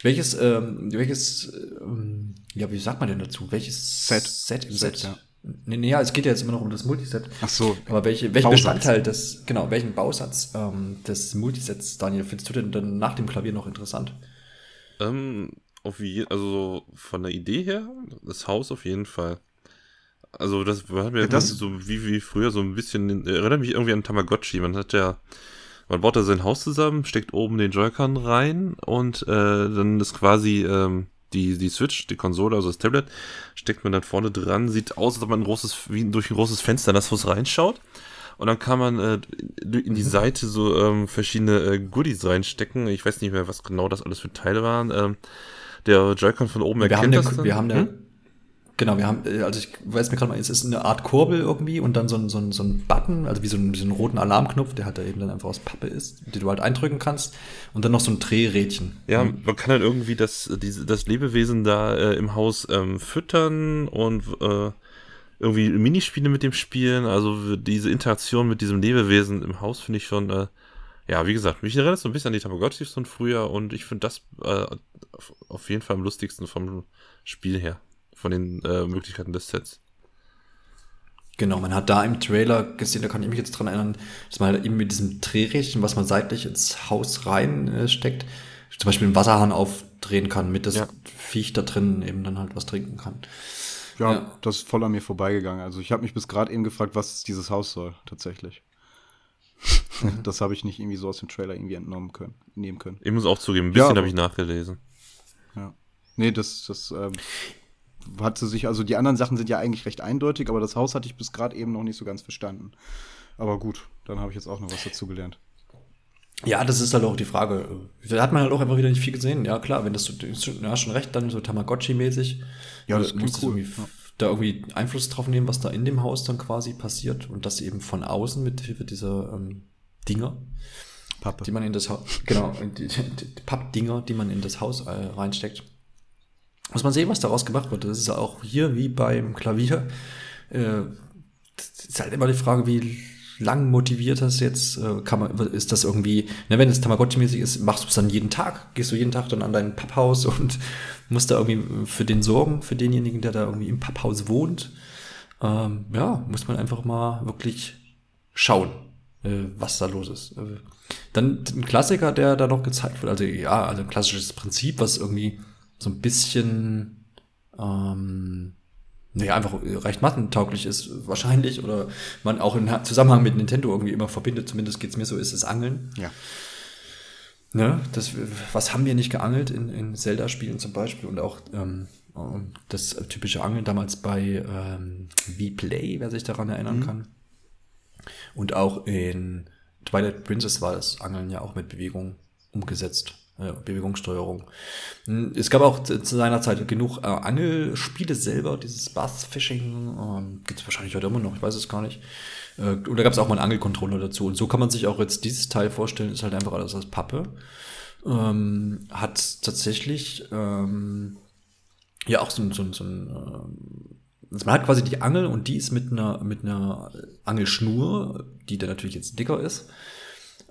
welches, ähm, welches, ähm, ja, wie sagt man denn dazu? Welches Set? Set im Set, Set ja. Nee, nee, ja, es geht ja jetzt immer noch um das Multiset. Ach so. Aber welche, welchen Bausatz. Bestandteil des, genau, welchen Bausatz ähm, des Multisets, Daniel, findest du denn dann nach dem Klavier noch interessant? Ähm, auf je, also von der Idee her, das Haus auf jeden Fall. Also das hat mir ja, das so wie, wie früher so ein bisschen, erinnert mich irgendwie an Tamagotchi. Man hat ja Man baut da sein Haus zusammen, steckt oben den Joy-Con rein und äh, dann ist quasi ähm, die, die Switch, die Konsole, also das Tablet, steckt man dann vorne dran, sieht aus, als ob man ein großes, wie durch ein großes Fenster in das Haus reinschaut. Und dann kann man äh, in die mhm. Seite so ähm, verschiedene äh, Goodies reinstecken. Ich weiß nicht mehr, was genau das alles für Teile waren. Ähm, der Joy-Con von oben wir erkennt haben das. Eine, wir haben eine, hm? Genau, wir haben, äh, also ich weiß mir gerade mal, es ist eine Art Kurbel irgendwie und dann so ein, so ein, so ein Button, also wie so, ein, wie so einen roten Alarmknopf, der halt da eben dann einfach aus Pappe ist, die du halt eindrücken kannst und dann noch so ein Drehrädchen. Ja, man kann halt irgendwie das, diese, das Lebewesen da äh, im Haus ähm, füttern und äh, irgendwie Minispiele mit dem spielen. Also diese Interaktion mit diesem Lebewesen im Haus finde ich schon, äh, ja, wie gesagt, mich erinnert so ein bisschen an die Tamagotchis von früher und ich finde das äh, auf jeden Fall am lustigsten vom Spiel her, von den äh, Möglichkeiten des Sets. Genau, man hat da im Trailer gesehen, da kann ich mich jetzt dran erinnern, dass man halt eben mit diesem Drehrädchen, was man seitlich ins Haus rein äh, steckt, zum Beispiel einen Wasserhahn aufdrehen kann, mit das ja. Viech da drin eben dann halt was trinken kann. Ja, ja, das ist voll an mir vorbeigegangen. Also ich habe mich bis gerade eben gefragt, was dieses Haus soll, tatsächlich. Mhm. das habe ich nicht irgendwie so aus dem Trailer irgendwie entnommen können, nehmen können. Ich muss auch zugeben, ein bisschen ja, habe ich nachgelesen. Ja. Nee, das, das ähm, hatte sich, also die anderen Sachen sind ja eigentlich recht eindeutig, aber das Haus hatte ich bis gerade eben noch nicht so ganz verstanden. Aber gut, dann habe ich jetzt auch noch was dazu gelernt. Ja, das ist halt auch die Frage. Da hat man halt auch einfach wieder nicht viel gesehen. Ja, klar, wenn das so, du hast schon recht, dann so Tamagotchi-mäßig. Ja, das klingt cool. Irgendwie, ja. Da irgendwie Einfluss drauf nehmen, was da in dem Haus dann quasi passiert und das eben von außen mit Hilfe dieser ähm, Dinger. Pappe. Die man in das Haus, genau, die, die, die Pappdinger, die man in das Haus äh, reinsteckt. Muss man sehen, was daraus gemacht wird. Das ist auch hier wie beim Klavier. Äh, ist halt immer die Frage, wie lang motiviert das jetzt? Äh, kann man, ist das irgendwie, ne, wenn es Tamagotchi-mäßig ist, machst du es dann jeden Tag? Gehst du jeden Tag dann an dein Papphaus und musst da irgendwie für den sorgen, für denjenigen, der da irgendwie im Papphaus wohnt? Ähm, ja, muss man einfach mal wirklich schauen, äh, was da los ist. Äh, dann ein Klassiker, der da noch gezeigt wird, also ja, also ein klassisches Prinzip, was irgendwie so ein bisschen ähm, nee, einfach recht mattentauglich ist, wahrscheinlich, oder man auch im Zusammenhang mit Nintendo irgendwie immer verbindet, zumindest geht's mir so, ist es Angeln. Ja. Ne, das, was haben wir nicht geangelt in, in Zelda-Spielen zum Beispiel und auch ähm, das typische Angeln damals bei ähm, V-Play, wer sich daran erinnern mhm. kann. Und auch in Twilight Princess war das Angeln ja auch mit Bewegung umgesetzt. Bewegungssteuerung. Hm, es gab auch zu seiner Zeit genug äh, Angelspiele selber, dieses Bass-Fishing, ähm, gibt es wahrscheinlich heute immer noch, ich weiß es gar nicht. Äh, und da gab es auch mal einen Angelcontroller dazu. Und so kann man sich auch jetzt dieses Teil vorstellen, ist halt einfach alles aus Pappe. Ähm, hat tatsächlich ähm, ja auch so, so, so ein äh, also man hat quasi die Angel und die ist mit einer, mit einer Angelschnur, die dann natürlich jetzt dicker ist.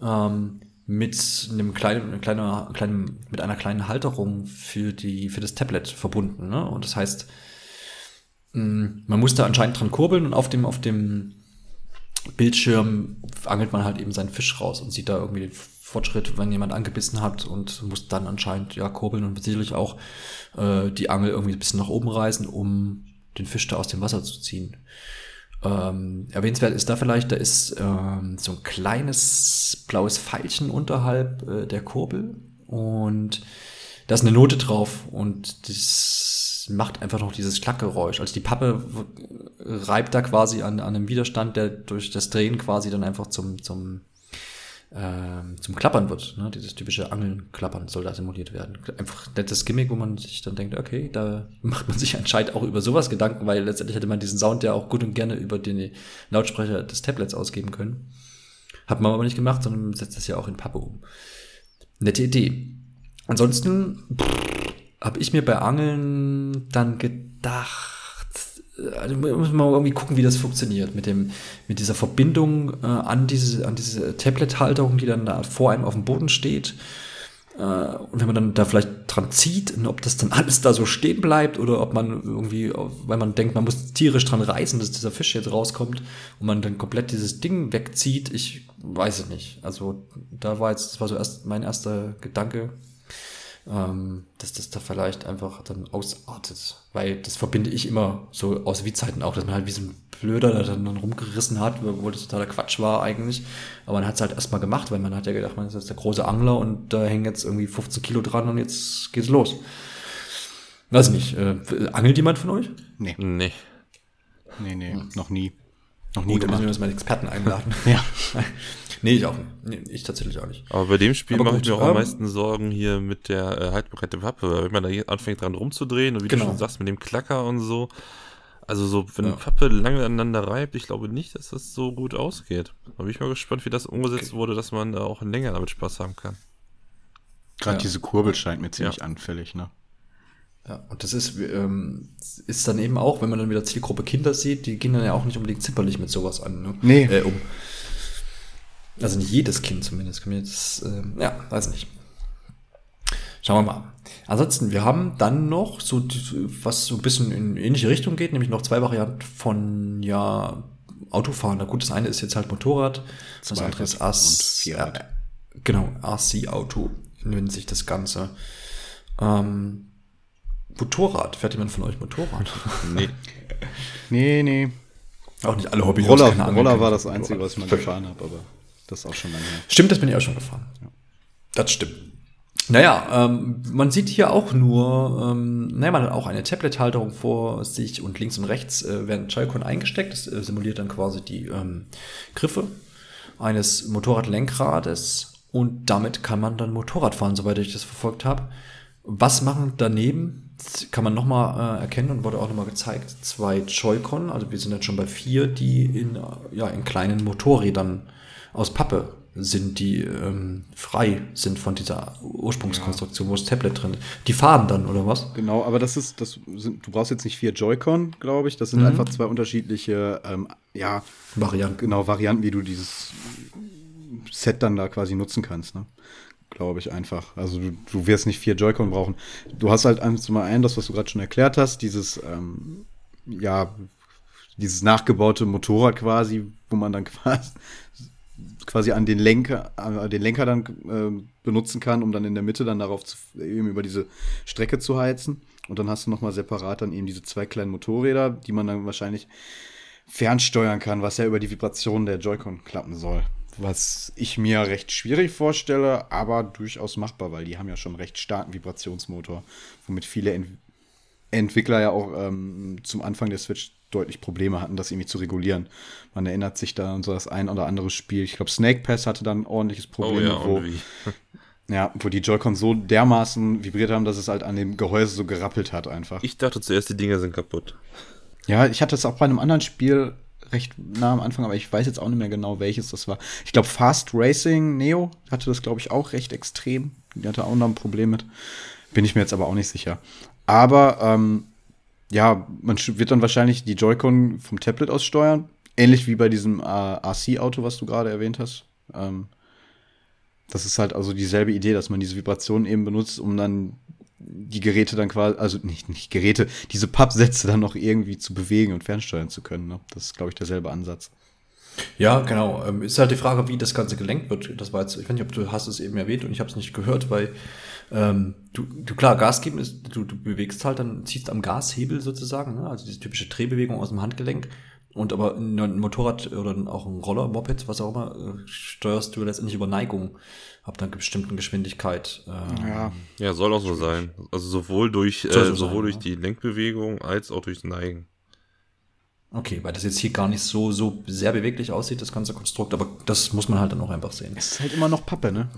Ähm, mit einem kleinen, kleiner, kleinen, mit einer kleinen Halterung für die, für das Tablet verbunden. Ne? Und das heißt, mm, man muss da anscheinend dran kurbeln und auf dem, auf dem Bildschirm angelt man halt eben seinen Fisch raus und sieht da irgendwie den Fortschritt, wenn jemand angebissen hat und muss dann anscheinend ja kurbeln und sicherlich auch äh, die Angel irgendwie ein bisschen nach oben reißen, um den Fisch da aus dem Wasser zu ziehen. Ähm, erwähnenswert ist da vielleicht, da ist ähm, so ein kleines blaues Pfeilchen unterhalb äh, der Kurbel und da ist eine Note drauf und das macht einfach noch dieses Klackgeräusch. Also die Pappe reibt da quasi an, an einem Widerstand, der durch das Drehen quasi dann einfach zum, zum äh, zum Klappern wird. Ne? Dieses typische Angeln-Klappern soll da simuliert werden. Einfach nettes Gimmick, wo man sich dann denkt, okay, da macht man sich anscheinend auch über sowas Gedanken, weil letztendlich hätte man diesen Sound ja auch gut und gerne über den Lautsprecher des Tablets ausgeben können. Hat man aber nicht gemacht, sondern setzt das ja auch in Pappe um. Nette Idee. Ansonsten habe ich mir bei Angeln dann gedacht, also muss man irgendwie gucken, wie das funktioniert mit dem, mit dieser Verbindung äh, an diese, an diese Tablet-Halterung, die dann da vor einem auf dem Boden steht. Äh, und wenn man dann da vielleicht dran zieht, ob das dann alles da so stehen bleibt oder ob man irgendwie, weil man denkt, man muss tierisch dran reißen, dass dieser Fisch jetzt rauskommt und man dann komplett dieses Ding wegzieht, ich weiß es nicht. Also da war jetzt, das war so erst mein erster Gedanke. Ähm, dass das da vielleicht einfach dann ausartet. Weil das verbinde ich immer so aus Wie-Zeiten auch, dass man halt wie so ein Blöder da dann rumgerissen hat, obwohl das totaler Quatsch war eigentlich. Aber man hat es halt erstmal gemacht, weil man hat ja gedacht, man ist jetzt der große Angler und da hängen jetzt irgendwie 15 Kilo dran und jetzt geht's los. Weiß nicht, äh, angelt jemand von euch? Nee. Nee. Nee, nee, noch nie. Noch nie Gut, dann müssen wir gemacht. uns mal einen Experten einladen. Ja. nee, ich auch nicht. Nee, ich tatsächlich auch nicht. Aber bei dem Spiel mache ich mir auch am ähm, meisten Sorgen hier mit der äh, Haltbarkeit der Pappe, weil wenn man da hier anfängt dran rumzudrehen und wie Genau. du schon sagst, mit dem Klacker und so. Also so, wenn Ja. Pappe lange aneinander reibt, ich glaube nicht, dass das so gut ausgeht. Da bin ich mal gespannt, wie das umgesetzt wurde, dass man da auch länger damit Spaß haben kann. Gerade Ja. diese Kurbel scheint mir ziemlich Ja. anfällig, ne? Ja, und das ist, ähm, ist dann eben auch, wenn man dann wieder Zielgruppe Kinder sieht, die gehen dann ja auch nicht unbedingt zimperlich mit sowas an, ne? Nee. Äh, um. Also nicht jedes Kind zumindest. Jetzt, ähm, ja, weiß nicht. Schauen wir mal. Ansonsten, wir haben dann noch so, was so ein bisschen in ähnliche Richtung geht, nämlich noch zwei Varianten von, ja, Autofahren. Na gut, das eine ist jetzt halt Motorrad, das andere ist Vierrad. äh, genau, RC-Auto nennt sich das Ganze. Ähm, Motorrad, fährt jemand von euch Motorrad? Nee. Nee, nee. Auch nicht alle Hobby. Roller, Roller war das Einzige, was ich mal gefahren habe, aber das ist auch schon lange her. Stimmt, das bin ich auch schon gefahren. Das stimmt. Naja, ähm, man sieht hier auch nur, ähm, naja, man hat auch eine Tablet-Halterung vor sich und links und rechts äh, werden Joy-Con eingesteckt. Das äh, simuliert dann quasi die ähm, Griffe eines Motorradlenkrades und damit kann man dann Motorrad fahren, soweit ich das verfolgt habe. Was machen daneben? Kann man nochmal äh, erkennen und wurde auch nochmal gezeigt. Zwei Joy-Con, also wir sind jetzt schon bei vier, die in, äh, ja, in kleinen Motorrädern aus Pappe sind, die ähm, frei sind von dieser Ursprungskonstruktion, wo das Tablet drin ist. Die fahren dann, oder was? Genau, aber das ist, das sind, du brauchst jetzt nicht vier Joy-Con, glaube ich. Das sind einfach zwei unterschiedliche, ähm, ja, Varianten. genau, Varianten, wie du dieses Set dann da quasi nutzen kannst, ne? Glaube ich einfach. Also du, du wirst nicht vier Joy-Con brauchen. Du hast halt eins zum einen, das, was du gerade schon erklärt hast, dieses, ähm, ja, dieses nachgebaute Motorrad quasi, wo man dann quasi, quasi an den Lenker, an den Lenker dann äh, benutzen kann, um dann in der Mitte dann darauf zu, eben über diese Strecke zu heizen. Und dann hast du nochmal separat dann eben diese zwei kleinen Motorräder, die man dann wahrscheinlich fernsteuern kann, was ja über die Vibrationen der Joy-Con klappen soll. Was ich mir recht schwierig vorstelle, aber durchaus machbar, weil die haben ja schon einen recht starken Vibrationsmotor, womit viele Ent Entwickler ja auch ähm, zum Anfang der Switch deutlich Probleme hatten, das irgendwie zu regulieren. Man erinnert sich da an so das ein oder andere Spiel. Ich glaube, Snake Pass hatte dann ein ordentliches Oh Problem, ja, wo, ja, wo die Joy-Con so dermaßen vibriert haben, dass es halt an dem Gehäuse so gerappelt hat einfach. Ich dachte zuerst, die Dinger sind kaputt. Ja, ich hatte es auch bei einem anderen Spiel recht nah am Anfang, aber ich weiß jetzt auch nicht mehr genau, welches das war. Ich glaube, Fast Racing Neo hatte das, glaube ich, auch recht extrem. Die hatte auch noch ein Problem mit. Bin ich mir jetzt aber auch nicht sicher. Aber ähm, ja, man wird dann wahrscheinlich die Joy-Con vom Tablet aus steuern. Ähnlich wie bei diesem äh, RC-Auto, was du gerade erwähnt hast. Ähm, das ist halt also dieselbe Idee, dass man diese Vibrationen eben benutzt, um dann die Geräte dann quasi, also nicht, nicht Geräte, diese Pappsätze dann noch irgendwie zu bewegen und fernsteuern zu können. Ne? Das ist, glaube ich, derselbe Ansatz. Ja, genau. Ähm, ist halt die Frage, wie das Ganze gelenkt wird. Das war jetzt, ich weiß nicht, ob du hast es eben erwähnt und ich habe es nicht gehört, weil ähm, du, du klar, Gas geben ist, du, du bewegst halt, dann ziehst am Gashebel sozusagen, ne? also diese typische Drehbewegung aus dem Handgelenk. Und aber ein Motorrad oder auch ein Roller, Moped, was auch immer, äh, steuerst du letztendlich über Neigung ab einer bestimmten Geschwindigkeit. Ähm, Ja, Ja, soll auch so sein. Also sowohl durch, äh, so sowohl sein, durch ja. die Lenkbewegung als auch durchs Neigen. Okay, weil das jetzt hier gar nicht so, so sehr beweglich aussieht, das ganze Konstrukt, aber das muss man halt dann auch einfach sehen. es ist halt immer noch Pappe, ne?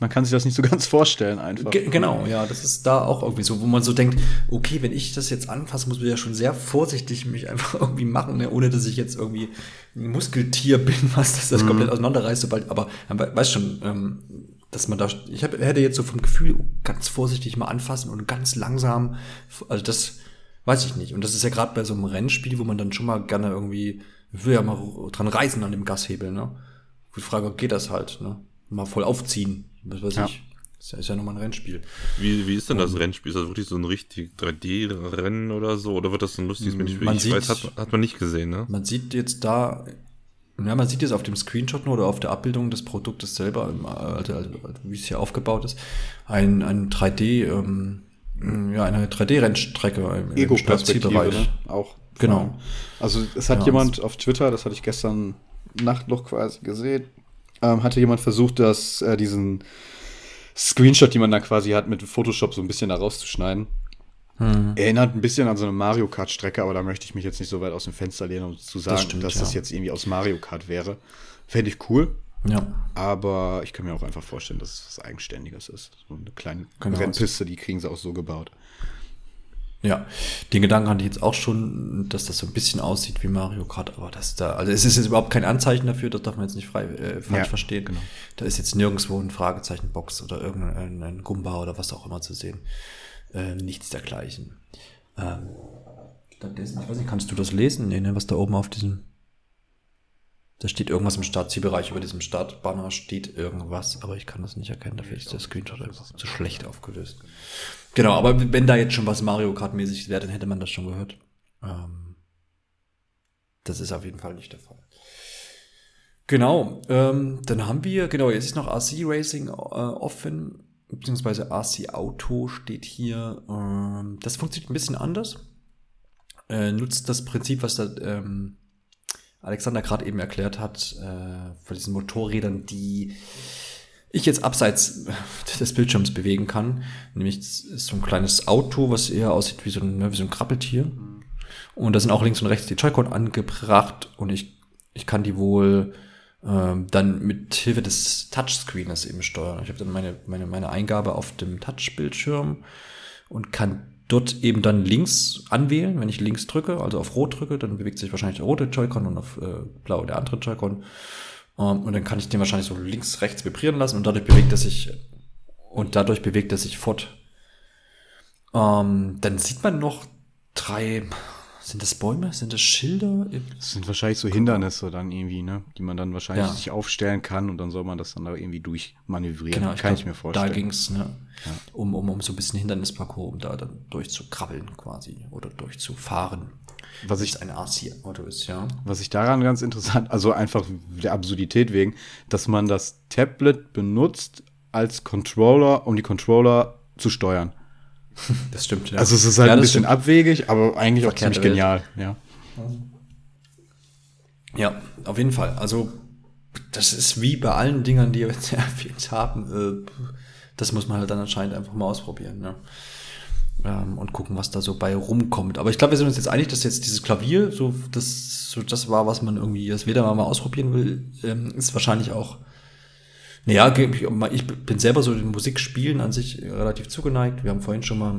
Man kann sich das nicht so ganz vorstellen einfach. Ge genau, ja, das ist da auch irgendwie so, wo man so denkt, okay, wenn ich das jetzt anfasse, muss man ja schon sehr vorsichtig mich einfach irgendwie machen, ne, ohne dass ich jetzt irgendwie ein Muskeltier bin, was das, das komplett auseinanderreißt, sobald, aber man we- weiß schon, ähm, dass man da, ich hab, hätte jetzt so vom Gefühl, oh, ganz vorsichtig mal anfassen und ganz langsam, also das weiß ich nicht. Und das ist ja gerade bei so einem Rennspiel, wo man dann schon mal gerne irgendwie, ich will ja mal dran reißen an dem Gashebel, ne? Die Frage, geht das halt, ne? Mal voll aufziehen, was weiß Ja. ich. Ist ja, ist ja nochmal ein Rennspiel. Wie, wie ist denn das Rennspiel? Ist das wirklich so ein richtig 3D-Rennen oder so? Oder wird das so ein lustiges Minispiel? man Ich sieht- weiß, hat, hat man nicht gesehen, ne? Man sieht jetzt da Ja, man sieht jetzt auf dem Screenshot nur oder auf der Abbildung des Produktes selber, also, also, wie es hier aufgebaut ist, ein, ein 3D, ähm, ja, eine 3D-Rennstrecke im Ego-Perspektive, ne? auch. Genau. Also es hat ja, jemand auf Twitter, das hatte ich gestern Nacht noch quasi gesehen, ähm, hatte jemand versucht, dass äh, diesen Screenshot, die man da quasi hat, mit Photoshop so ein bisschen da rauszuschneiden. Hm. Erinnert ein bisschen an so eine Mario Kart-Strecke, aber da möchte ich mich jetzt nicht so weit aus dem Fenster lehnen, um zu sagen, das stimmt, dass ja. das jetzt irgendwie aus Mario Kart wäre. Fände ich cool. Ja. Aber ich kann mir auch einfach vorstellen, dass es was Eigenständiges ist. So eine kleine genau. Rennpiste, die kriegen sie auch so gebaut. Ja, den Gedanken hatte ich jetzt auch schon, dass das so ein bisschen aussieht wie Mario Kart, aber das da, also es ist jetzt überhaupt kein Anzeichen dafür, das darf man jetzt nicht frei, äh, falsch ja, verstehen. Genau. Da ist jetzt nirgendwo ein Fragezeichenbox oder irgendein ein Gumba oder was auch immer zu sehen. Äh, nichts dergleichen. Ähm, stattdessen, ich weiß nicht, kannst du das lesen? Nee, ne, was da oben auf diesem. Da steht irgendwas im Startzielbereich, über diesem Startbanner steht irgendwas, aber ich kann das nicht erkennen, dafür ist der Screenshot einfach zu schlecht aufgelöst. Genau, aber wenn da jetzt schon was Mario Kart-mäßig wäre, dann hätte man das schon gehört. Ähm, das ist auf jeden Fall nicht der Fall. Genau, ähm, dann haben wir, genau, jetzt ist noch RC Racing äh, offen beziehungsweise AC Auto steht hier. Ähm, das funktioniert ein bisschen anders. Äh, nutzt das Prinzip, was da ähm, Alexander gerade eben erklärt hat, äh, von diesen Motorrädern, die ich jetzt abseits des Bildschirms bewegen kann. Nämlich so ein kleines Auto, was eher aussieht wie so ein, ne, wie so ein Krabbeltier. Und da sind auch links und rechts die Joy-Con angebracht und ich, ich kann die wohl ähm, dann mit Hilfe des Touchscreens eben steuern. Ich habe dann meine, meine, meine Eingabe auf dem Touchbildschirm und kann dort eben dann links anwählen. Wenn ich links drücke, also auf Rot drücke, dann bewegt sich wahrscheinlich der rote Joy-Con und auf äh, Blau der andere Joy-Con. Ähm, und dann kann ich den wahrscheinlich so links, rechts vibrieren lassen und dadurch bewegt er sich und dadurch bewegt er sich fort. Ähm, dann sieht man noch drei sind das Bäume? Sind das Schilder? Das sind wahrscheinlich so Hindernisse dann irgendwie, ne? Die man dann wahrscheinlich ja. sich aufstellen kann und dann soll man das dann da irgendwie durchmanövrieren. Genau, ich kann glaub, ich mir vorstellen. Da ging es, ne? Ja. Um, um, um so ein bisschen Hindernisparcours, um da dann durchzukrabbeln quasi oder durchzufahren. Was ich ein RC-Auto ist, ja. Was ich daran ganz interessant, also einfach der Absurdität wegen, dass man das Tablet benutzt als Controller, um die Controller zu steuern. Das stimmt, ja. Also es ist halt ja, ein bisschen stimmt. abwegig, aber eigentlich auch ziemlich genial, ja. Ja, auf jeden Fall. Also das ist wie bei allen Dingern, die wir jetzt erwähnt haben. Äh, das muss man halt dann anscheinend einfach mal ausprobieren. Ne? Ähm, und gucken, was da so bei rumkommt. Aber ich glaube, wir sind uns jetzt einig, dass jetzt dieses Klavier, so das, so das war, was man irgendwie das wieder mal ausprobieren will, ähm, ist wahrscheinlich auch naja, ich bin selber so den Musikspielen an sich relativ zugeneigt. Wir haben vorhin schon mal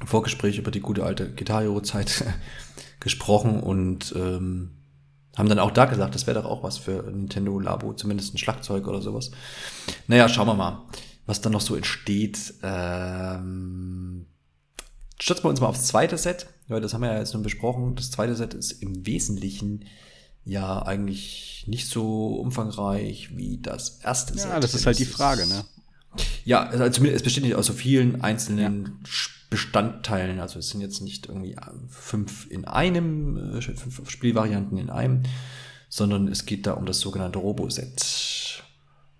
im Vorgespräch über die gute alte Gitarre-Zeit gesprochen und ähm, haben dann auch da gesagt, das wäre doch auch was für Nintendo Labo, zumindest ein Schlagzeug oder sowas. Naja, schauen wir mal, was dann noch so entsteht. Ähm, stürzen wir uns mal aufs zweite Set, weil das haben wir ja jetzt nun besprochen. Das zweite Set ist im Wesentlichen ja eigentlich nicht so umfangreich wie das erste Ja, das ist halt die Frage, ne? Ja, also zumindest es besteht nicht aus so vielen einzelnen ja. Bestandteilen. Also es sind jetzt nicht irgendwie fünf in einem, äh, fünf Spielvarianten in einem, sondern es geht da um das sogenannte Robo-Set.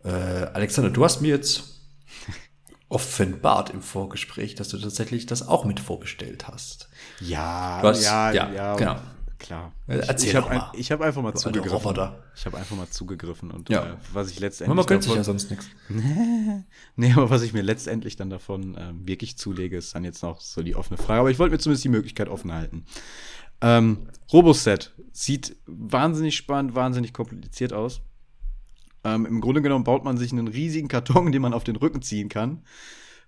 Äh, Alexander, du hast mir jetzt offenbart im Vorgespräch, dass du tatsächlich das auch mit vorbestellt hast. Ja, hast, ja, ja, ja, genau klar. Erzähl ich habe ein, hab einfach mal zugegriffen. Ich habe einfach mal zugegriffen und ja. äh, was ich letztendlich. Man gönnt sich ja sonst nichts. nee, aber was ich mir letztendlich dann davon ähm, wirklich zulege, ist dann jetzt noch so die offene Frage. Aber ich wollte mir zumindest die Möglichkeit offen halten. Ähm, Roboset sieht wahnsinnig spannend, wahnsinnig kompliziert aus. Ähm, Im Grunde genommen baut man sich einen riesigen Karton, den man auf den Rücken ziehen kann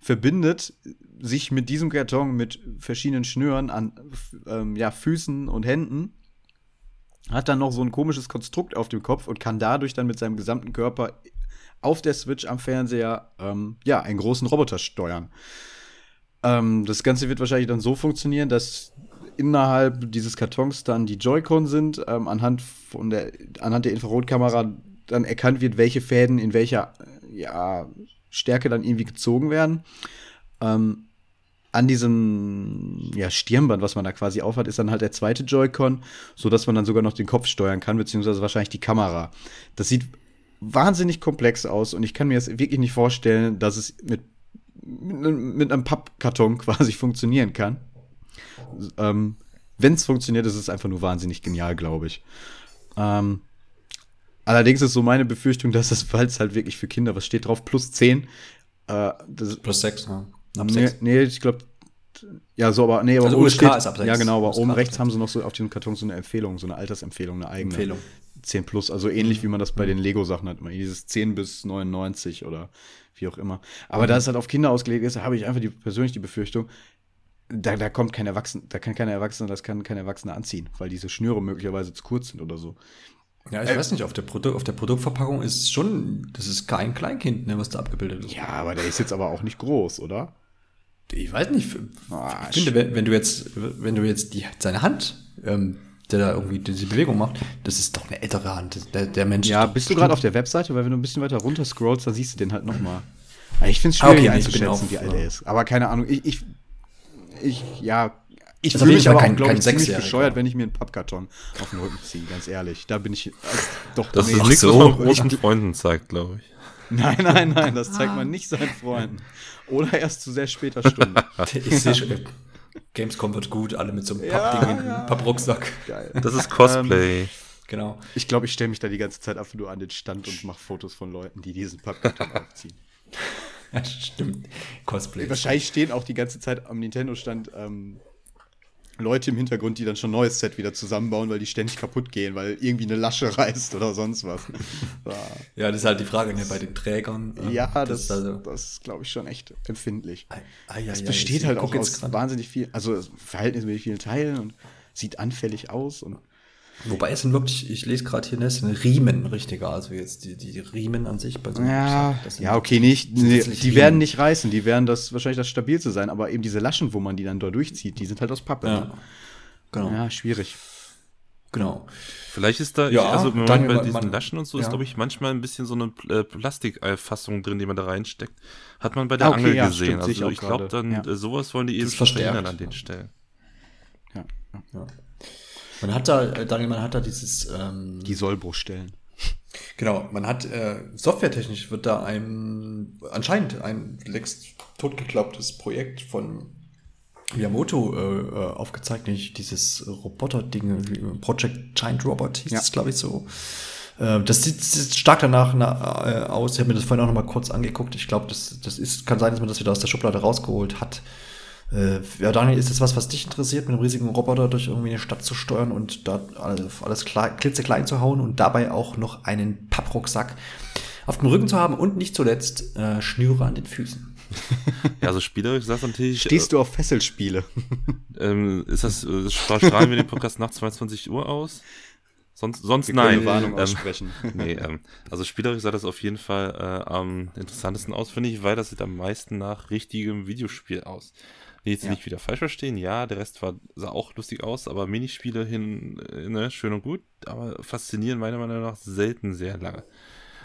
verbindet sich mit diesem Karton mit verschiedenen Schnüren an ähm, ja, Füßen und Händen, hat dann noch so ein komisches Konstrukt auf dem Kopf und kann dadurch dann mit seinem gesamten Körper auf der Switch am Fernseher ähm, ja, einen großen Roboter steuern. Ähm, das Ganze wird wahrscheinlich dann so funktionieren, dass innerhalb dieses Kartons dann die Joy-Con sind, ähm, anhand, von der, anhand der Infrarotkamera dann erkannt wird, welche Fäden in welcher ja, Stärke dann irgendwie gezogen werden. Ähm, an diesem ja, Stirnband, was man da quasi aufhat, ist dann halt der zweite Joy-Con, sodass man dann sogar noch den Kopf steuern kann, beziehungsweise wahrscheinlich die Kamera. Das sieht wahnsinnig komplex aus und ich kann mir jetzt wirklich nicht vorstellen, dass es mit, mit, einem Pappkarton quasi funktionieren kann. Ähm, Wenn es funktioniert, ist es einfach nur wahnsinnig genial, glaube ich. Ähm, allerdings ist so meine Befürchtung, dass es, weil es halt wirklich für Kinder, was steht drauf, plus 10, äh, das, Plus 6, ja. Ab Nee, nee, ich glaube, ja, so, aber nee, aber Also oben USK steht, ist ab sechs. Ja, genau, aber USK oben rechts haben sie noch so auf diesem Karton so eine Empfehlung, so eine Altersempfehlung, eine eigene. Empfehlung. 10 plus, also ähnlich wie man das bei den Lego-Sachen hat, immer dieses 10 bis 99 oder wie auch immer. Aber da es halt auf Kinder ausgelegt ist, habe ich einfach die, persönlich die Befürchtung, da, da kommt kein Erwachsener, da kann kein Erwachsener, das kann kein Erwachsener anziehen, weil diese Schnüre möglicherweise zu kurz sind oder so. Ja, ich weiß nicht, auf der, Produ auf der Produktverpackung ist schon, das ist kein Kleinkind, ne, was da abgebildet ist. Ja, aber der ist jetzt aber auch nicht groß, oder? Ich weiß nicht. Ah, ich finde, wenn, wenn du jetzt, wenn du jetzt die, seine Hand, ähm, der da irgendwie diese Bewegung macht, das ist doch eine ältere Hand. Der, der Mensch. Ja, bist du gerade auf der Webseite? Weil wenn du ein bisschen weiter runter scrollst, dann siehst du den halt noch mal. Aber Ich finde es Ah, schwierig okay, einzuschätzen, auf- wie alt er ist. Aber keine Ahnung, ich, ich, ich ja, ich auf fühle mich aber kein- auch, glaube kein ich, ziemlich bescheuert, wenn ich mir einen Pappkarton auf den Rücken ziehe, ganz ehrlich. Da bin ich als, doch, Das nee. ist nichts, so. was man großen Freunden zeigt, glaube ich. Nein, nein, nein, das zeigt man nicht seinen Freunden. Oder erst zu sehr später Stunde. Ich sehe schon, Gamescom wird gut, alle mit so einem Ja, Pappding, in ja. einem Papprucksack. Geil. Das ist Cosplay. Genau. Ich glaube, ich stelle mich da die ganze Zeit einfach nur an den Stand und mache Fotos von Leuten, die diesen Pappkarton aufziehen. Ja, stimmt. Cosplay. Wahrscheinlich stehen auch die ganze Zeit am Nintendo-Stand ähm, Leute im Hintergrund, die dann schon ein neues Set wieder zusammenbauen, weil die ständig kaputt gehen, weil irgendwie eine Lasche reißt oder sonst was. Ja, das ist halt die Frage ne, bei den Trägern. ähm, ja das, ist also, das ist, glaube ich, schon echt empfindlich. Es besteht halt auch aus wahnsinnig viel, also verhältnismäßig vielen Teilen und sieht anfällig aus und Wobei es sind wirklich, ich lese gerade hier, ne, es sind Riemen richtiger, also jetzt die, die Riemen an sich bei so einem Ja, sind- ja, okay, nicht. die Riemen. werden nicht reißen, die werden das wahrscheinlich das stabilste sein, aber eben diese Laschen, wo man die dann da durchzieht, die sind halt aus Pappe. Ja, ne? genau, ja schwierig. genau. Vielleicht ist da, Ja, also im dann Moment bei man- diesen man- Laschen und so ist, ja. glaube ich, manchmal ein bisschen so eine äh, Plastikfassung drin, die man da reinsteckt. Hat man bei der Ah, okay, Angel ja, gesehen. stimmt, ich also ich glaube, dann Ja. äh, sowas wollen die eben verstärkt. verhindern an den Stellen. Ja. Ja. Man hat da, äh, Daniel, man hat da dieses, ähm, Die Sollbruchstellen. genau, man hat, äh, softwaretechnisch wird da ein, anscheinend ein längst totgeglaubtes Projekt von Miyamoto äh, äh, aufgezeigt, nämlich dieses Roboter-Ding, Project Giant Robot hieß Ja. das, glaube ich, so. Äh, Das sieht, sieht stark danach na, äh, aus. Ich habe mir das vorhin auch noch mal kurz angeguckt. Ich glaube, das, das ist, kann sein, dass man das wieder aus der Schublade rausgeholt hat. Äh, ja, Daniel, ist das was, was dich interessiert, mit einem riesigen Roboter durch irgendwie eine Stadt zu steuern und da alles, klar, klitzeklein zu hauen und dabei auch noch einen Papprucksack auf dem Rücken zu haben und nicht zuletzt äh, Schnüre an den Füßen. Ja, also spielerisch sagt natürlich. Stehst du auf Fesselspiele? Äh, ähm, ist das, äh, strahlen wir den Podcast nach 22 Uhr aus? Sonst, sonst nein. Warnung Ähm, aussprechen. nee, ähm, also spielerisch sah das auf jeden Fall äh, am interessantesten aus, finde ich, weil das sieht am meisten nach richtigem Videospiel aus. Nee, jetzt Ja. nicht wieder falsch verstehen, ja, der Rest war, sah auch lustig aus, aber Minispiele hin, äh, ne, schön und gut, aber faszinieren meiner Meinung nach selten sehr lange.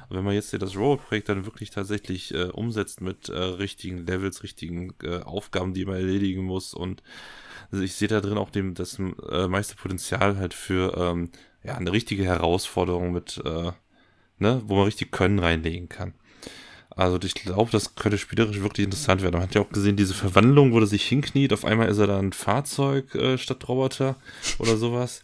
Und wenn man jetzt hier das Robot-Projekt dann wirklich tatsächlich äh, umsetzt mit äh, richtigen Levels, richtigen äh, Aufgaben, die man erledigen muss und also ich sehe da drin auch dem, das äh, meiste Potenzial halt für ähm, ja, eine richtige Herausforderung mit, äh, ne, wo man richtig Können reinlegen kann. Also ich glaube, das könnte spielerisch wirklich interessant werden. Man hat ja auch gesehen, diese Verwandlung, wo er sich hinkniet, auf einmal ist er da ein Fahrzeug äh, statt Roboter oder sowas.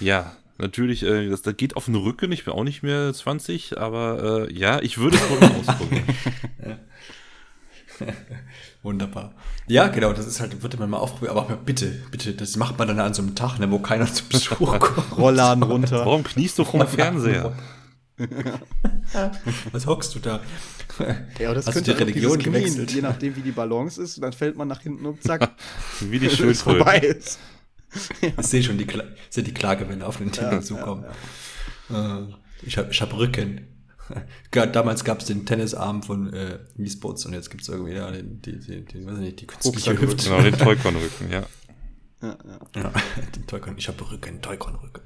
Ja, natürlich, äh, das, das geht auf den Rücken, ich bin auch nicht mehr 20, aber äh, ja, ich würde es wohl mal ausprobieren. Wunderbar. Ja, genau, das ist halt, würde man mal aufprobieren, aber bitte, bitte, das macht man dann an so einem Tag, ne, wo keiner zu Besuch kommt. Rollladen runter. Warum kniest du vom Fernseher? Was hockst du da? Ja, das Hast du könnte die auch Religion dieses Knien, gewechselt? Je nachdem, wie die Balance ist, und dann fällt man nach hinten und zack, Wie die Schildkröte. vorbei ist. Ich sehe schon die, Kla die Klagewelle auf Nintendo Ja, zukommen. Äh, ich habe ich hab Rücken. Damals gab es den Tennisarm von äh, E-Sports und jetzt gibt es irgendwie ja, den, die, die, die, weiß ich nicht, die künstliche Hüfte. Genau, den Toycon-Rücken, ja. Ja, ja. Ja, den Toykon. Ich habe Rücken, Toykon-Rücken.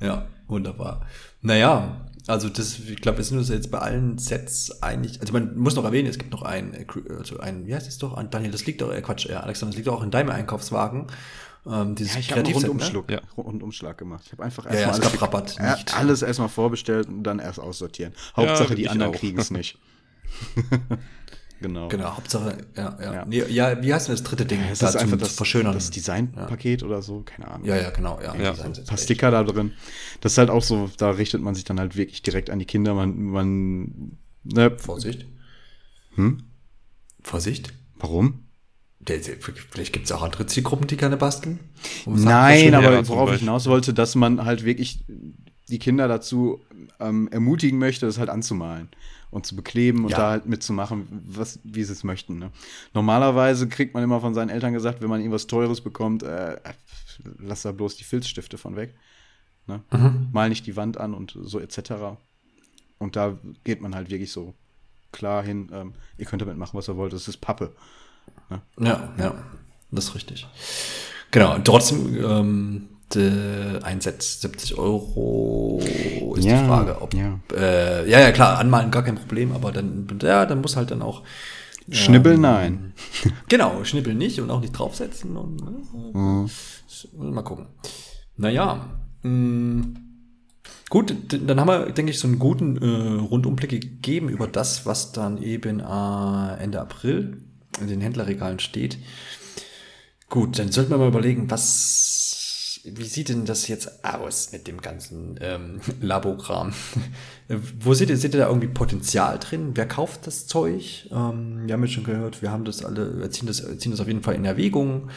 Ja, wunderbar. Naja, also das, ich glaube, wir sind uns jetzt bei allen Sets eigentlich, also man muss noch erwähnen, es gibt noch ein, also ein, wie heißt es doch, Daniel, das liegt doch, äh, Quatsch, ja, Alexander, das liegt auch in deinem Einkaufswagen. Ähm, dieses ja, ich habe einen Rundumschlag, ne? ja. Rundumschlag gemacht. Ich habe einfach erstmal ja, alles, Rabatt, nicht. alles erstmal vorbestellt und dann erst aussortieren. Hauptsache, die anderen kriegen es nicht. Genau. Genau, Hauptsache, ja, ja. Ja, nee, ja wie heißt denn das dritte Ding? Ja, es ist einfach das, Verschönern. das Designpaket ja. oder so, keine Ahnung. Ja, ja, genau, ja. ja. Ein paar Sticker da drin. Das ist halt auch so, da richtet man sich dann halt wirklich direkt an die Kinder. Man, man, ne. Vorsicht. Hm? Vorsicht. Warum? Vielleicht gibt es auch andere Zielgruppen, die gerne basteln. Nein, aber worauf ich hinaus wollte, dass man halt wirklich die Kinder dazu ähm, ermutigen möchte, das halt anzumalen und zu bekleben und ja. da halt mitzumachen, was, wie sie es möchten. Ne? Normalerweise kriegt man immer von seinen Eltern gesagt, wenn man irgendwas Teures bekommt, äh, lass da bloß die Filzstifte von weg. Ne? Mhm. Mal nicht die Wand an und so etc. Und da geht man halt wirklich so klar hin, ähm, ihr könnt damit machen, was ihr wollt, das ist Pappe. Ne? Ja, ja, das ist richtig. Genau, trotzdem ähm, ein Set 70 Euro ist ja, die Frage, ob ja. Äh, ja, ja, klar, anmalen gar kein Problem, aber dann, ja, dann muss halt dann auch Schnibbeln, ähm, nein. Genau, schnibbeln nicht und auch nicht draufsetzen und äh, mhm. mal gucken. Naja, mh, mm, gut, dann haben wir, denke ich, so einen guten äh, Rundumblick gegeben über das, was dann eben äh, Ende April in den Händlerregalen steht. Gut, dann sollten wir mal überlegen, was wie sieht denn das jetzt aus mit dem ganzen ähm, Labokram? Wo seht ihr, seht ihr da irgendwie Potenzial drin? Wer kauft das Zeug? Ähm, wir haben ja schon gehört, wir haben das alle, wir ziehen das, ziehen das auf jeden Fall in Erwägung.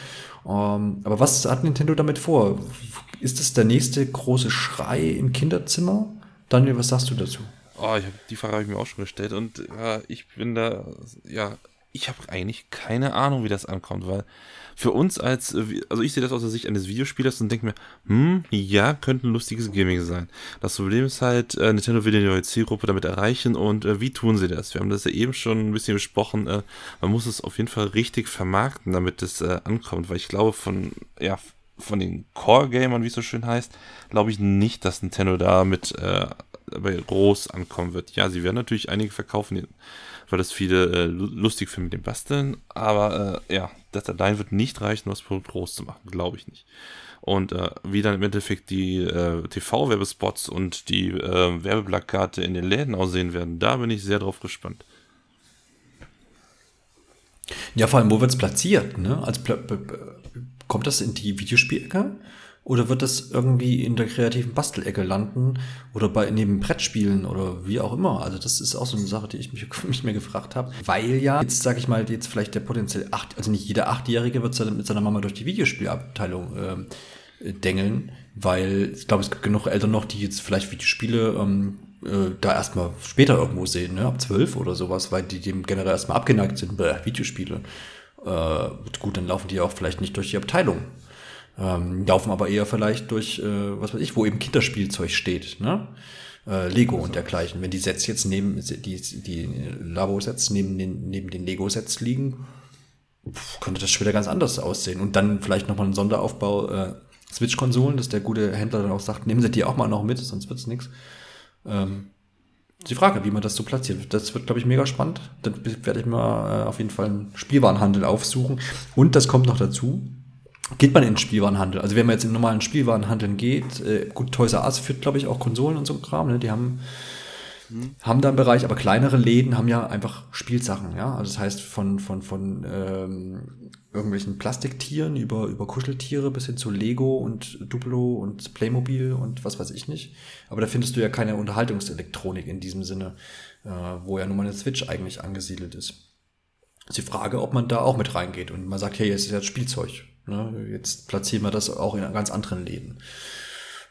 Ähm, aber was hat Nintendo damit vor? Ist das der nächste große Schrei im Kinderzimmer? Daniel, was sagst du dazu? Oh, hab, die Frage habe ich mir auch schon gestellt und ja, ich bin da, ja, ich habe eigentlich keine Ahnung, wie das ankommt, weil für uns als, äh, also ich sehe das aus der Sicht eines Videospielers und denke mir, hm, ja, könnte ein lustiges Gaming sein. Das Problem ist halt, äh, Nintendo will die neue Zielgruppe damit erreichen und äh, wie tun sie das? Wir haben das ja eben schon ein bisschen besprochen, äh, man muss es auf jeden Fall richtig vermarkten, damit es äh, ankommt, weil ich glaube von, ja, von den Core-Gamern, wie es so schön heißt, glaube ich nicht, dass Nintendo da mit äh, groß ankommen wird. Ja, sie werden natürlich einige verkaufen, weil das viele äh, lustig finden mit dem Basteln. Aber äh, ja, das allein wird nicht reichen, um das Produkt groß zu machen, glaube ich nicht. Und äh, wie dann im Endeffekt die äh, TV-Werbespots und die äh, Werbeplakate in den Läden aussehen werden, da bin ich sehr drauf gespannt. Ja, vor allem, wo wird es platziert? Ne? Also, kommt das in die Videospielecke? Oder wird das irgendwie in der kreativen Bastelecke landen oder bei neben Brettspielen oder wie auch immer? Also das ist auch so eine Sache, die ich mich, mich mehr gefragt habe. Weil ja, jetzt sage ich mal, jetzt vielleicht der potenziell acht, also nicht jeder Achtjährige wird mit seiner Mama durch die Videospielabteilung äh, dengeln, weil ich glaube, es gibt genug Eltern noch, die jetzt vielleicht Videospiele ähm, äh, da erstmal später irgendwo sehen, ne? ab zwölf oder sowas, weil die dem generell erstmal abgeneigt sind bei Videospiele. Äh, gut, dann laufen die auch vielleicht nicht durch die Abteilung ähm, laufen aber eher vielleicht durch, äh, was weiß ich, wo eben Kinderspielzeug steht, ne? Äh, Lego also. und dergleichen. Wenn die Sets jetzt neben, die, die Labo-Sets neben den, neben den Lego-Sets liegen, könnte das schon wieder ganz anders aussehen. Und dann vielleicht nochmal ein Sonderaufbau äh, Switch-Konsolen, dass der gute Händler dann auch sagt, nehmen Sie die auch mal noch mit, sonst wird's nix. Ähm, die Frage, wie man das so platziert. Das wird, glaube ich, mega spannend. Dann werde ich mal äh, auf jeden Fall einen Spielwarenhandel aufsuchen. Und das kommt noch dazu geht man in den Spielwarenhandel. Also wenn man jetzt in normalen Spielwarenhandeln geht, äh, gut, Toys R Us führt, glaube ich, auch Konsolen und so Kram, ne? die haben, mhm. haben da einen Bereich, aber kleinere Läden haben ja einfach Spielsachen, ja. Also das heißt von, von, von ähm, irgendwelchen Plastiktieren über, über Kuscheltiere bis hin zu Lego und Duplo und Playmobil und was weiß ich nicht. Aber da findest du ja keine Unterhaltungselektronik in diesem Sinne, äh, wo ja nun mal eine Switch eigentlich angesiedelt ist. ist die Frage, ob man da auch mit reingeht und man sagt, hey, es ist jetzt Spielzeug. Ne? Jetzt platzieren wir das auch in ganz anderen Läden.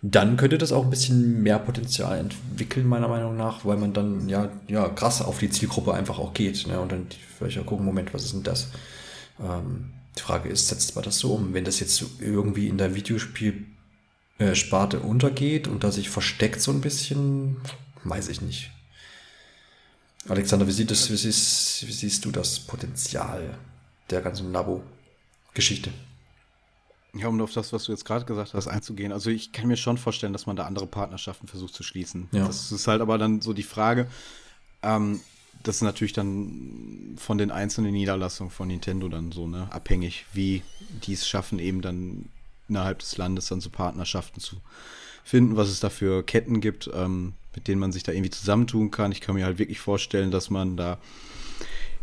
Dann könnte das auch ein bisschen mehr Potenzial entwickeln, meiner Meinung nach, weil man dann ja, ja krass auf die Zielgruppe einfach auch geht. Ne? Und dann vielleicht auch gucken, Moment, was ist denn das? Ähm, die Frage ist, setzt man das so um? Wenn das jetzt irgendwie in der Videospielsparte untergeht und da sich versteckt so ein bisschen, weiß ich nicht. Alexander, wie, sieht das, wie, siehst, wie siehst du das Potenzial der ganzen Labo-Geschichte? Ja, um auf das, was du jetzt gerade gesagt hast, einzugehen. Also ich kann mir schon vorstellen, dass man da andere Partnerschaften versucht zu schließen. Ja. Das ist halt aber dann so die Frage, ähm, das ist natürlich dann von den einzelnen Niederlassungen von Nintendo dann so, ne, abhängig, wie die es schaffen, eben dann innerhalb des Landes dann so Partnerschaften zu finden, was es da für Ketten gibt, ähm, mit denen man sich da irgendwie zusammentun kann. Ich kann mir halt wirklich vorstellen, dass man da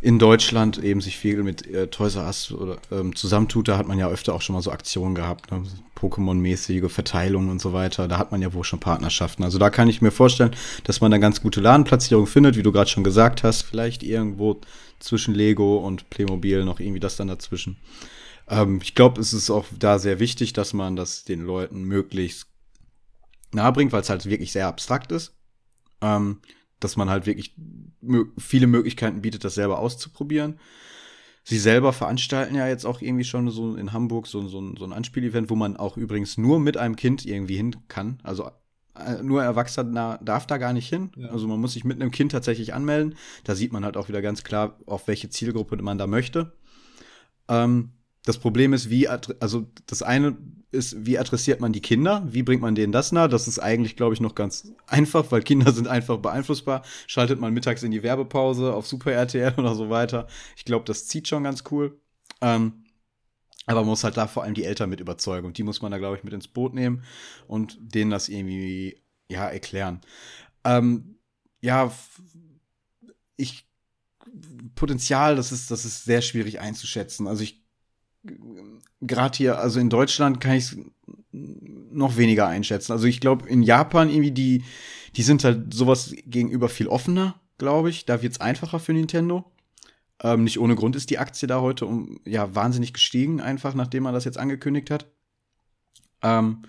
in Deutschland eben sich viel mit äh, Toys R Us oder ähm, zusammentut, da hat man ja öfter auch schon mal so Aktionen gehabt, ne? Pokémon-mäßige Verteilungen und so weiter. Da hat man ja wohl schon Partnerschaften. Also da kann ich mir vorstellen, dass man da ganz gute Ladenplatzierung findet, wie du gerade schon gesagt hast. Vielleicht irgendwo zwischen Lego und Playmobil noch irgendwie das dann dazwischen. Ähm, ich glaube, es ist auch da sehr wichtig, dass man das den Leuten möglichst nahe bringt, weil es halt wirklich sehr abstrakt ist. Ähm, dass man halt wirklich viele Möglichkeiten bietet, das selber auszuprobieren. Sie selber veranstalten ja jetzt auch irgendwie schon so in Hamburg so, so, so ein Anspielevent, wo man auch übrigens nur mit einem Kind irgendwie hin kann. Also äh, nur Erwachsener darf da gar nicht hin. Ja. Also man muss sich mit einem Kind tatsächlich anmelden. Da sieht man halt auch wieder ganz klar, auf welche Zielgruppe man da möchte. Ähm, das Problem ist, wie, also das eine ist, wie adressiert man die Kinder? Wie bringt man denen das nah? Das ist eigentlich, glaube ich, noch ganz einfach, weil Kinder sind einfach beeinflussbar. Schaltet man mittags in die Werbepause auf Super RTL oder so weiter. Ich glaube, das zieht schon ganz cool. Ähm, aber man muss halt da vor allem die Eltern mit überzeugen. Und die muss man da, glaube ich, mit ins Boot nehmen und denen das irgendwie, ja, erklären. Ähm, ja, ich, Potenzial, das ist, das ist sehr schwierig einzuschätzen. Also ich gerade hier, also in Deutschland kann ich es noch weniger einschätzen. Also ich glaube, in Japan irgendwie, die, die sind halt sowas gegenüber viel offener, glaube ich. Da wird es einfacher für Nintendo. Ähm, nicht ohne Grund ist die Aktie da heute um, ja, wahnsinnig gestiegen, einfach nachdem man das jetzt angekündigt hat. Ähm,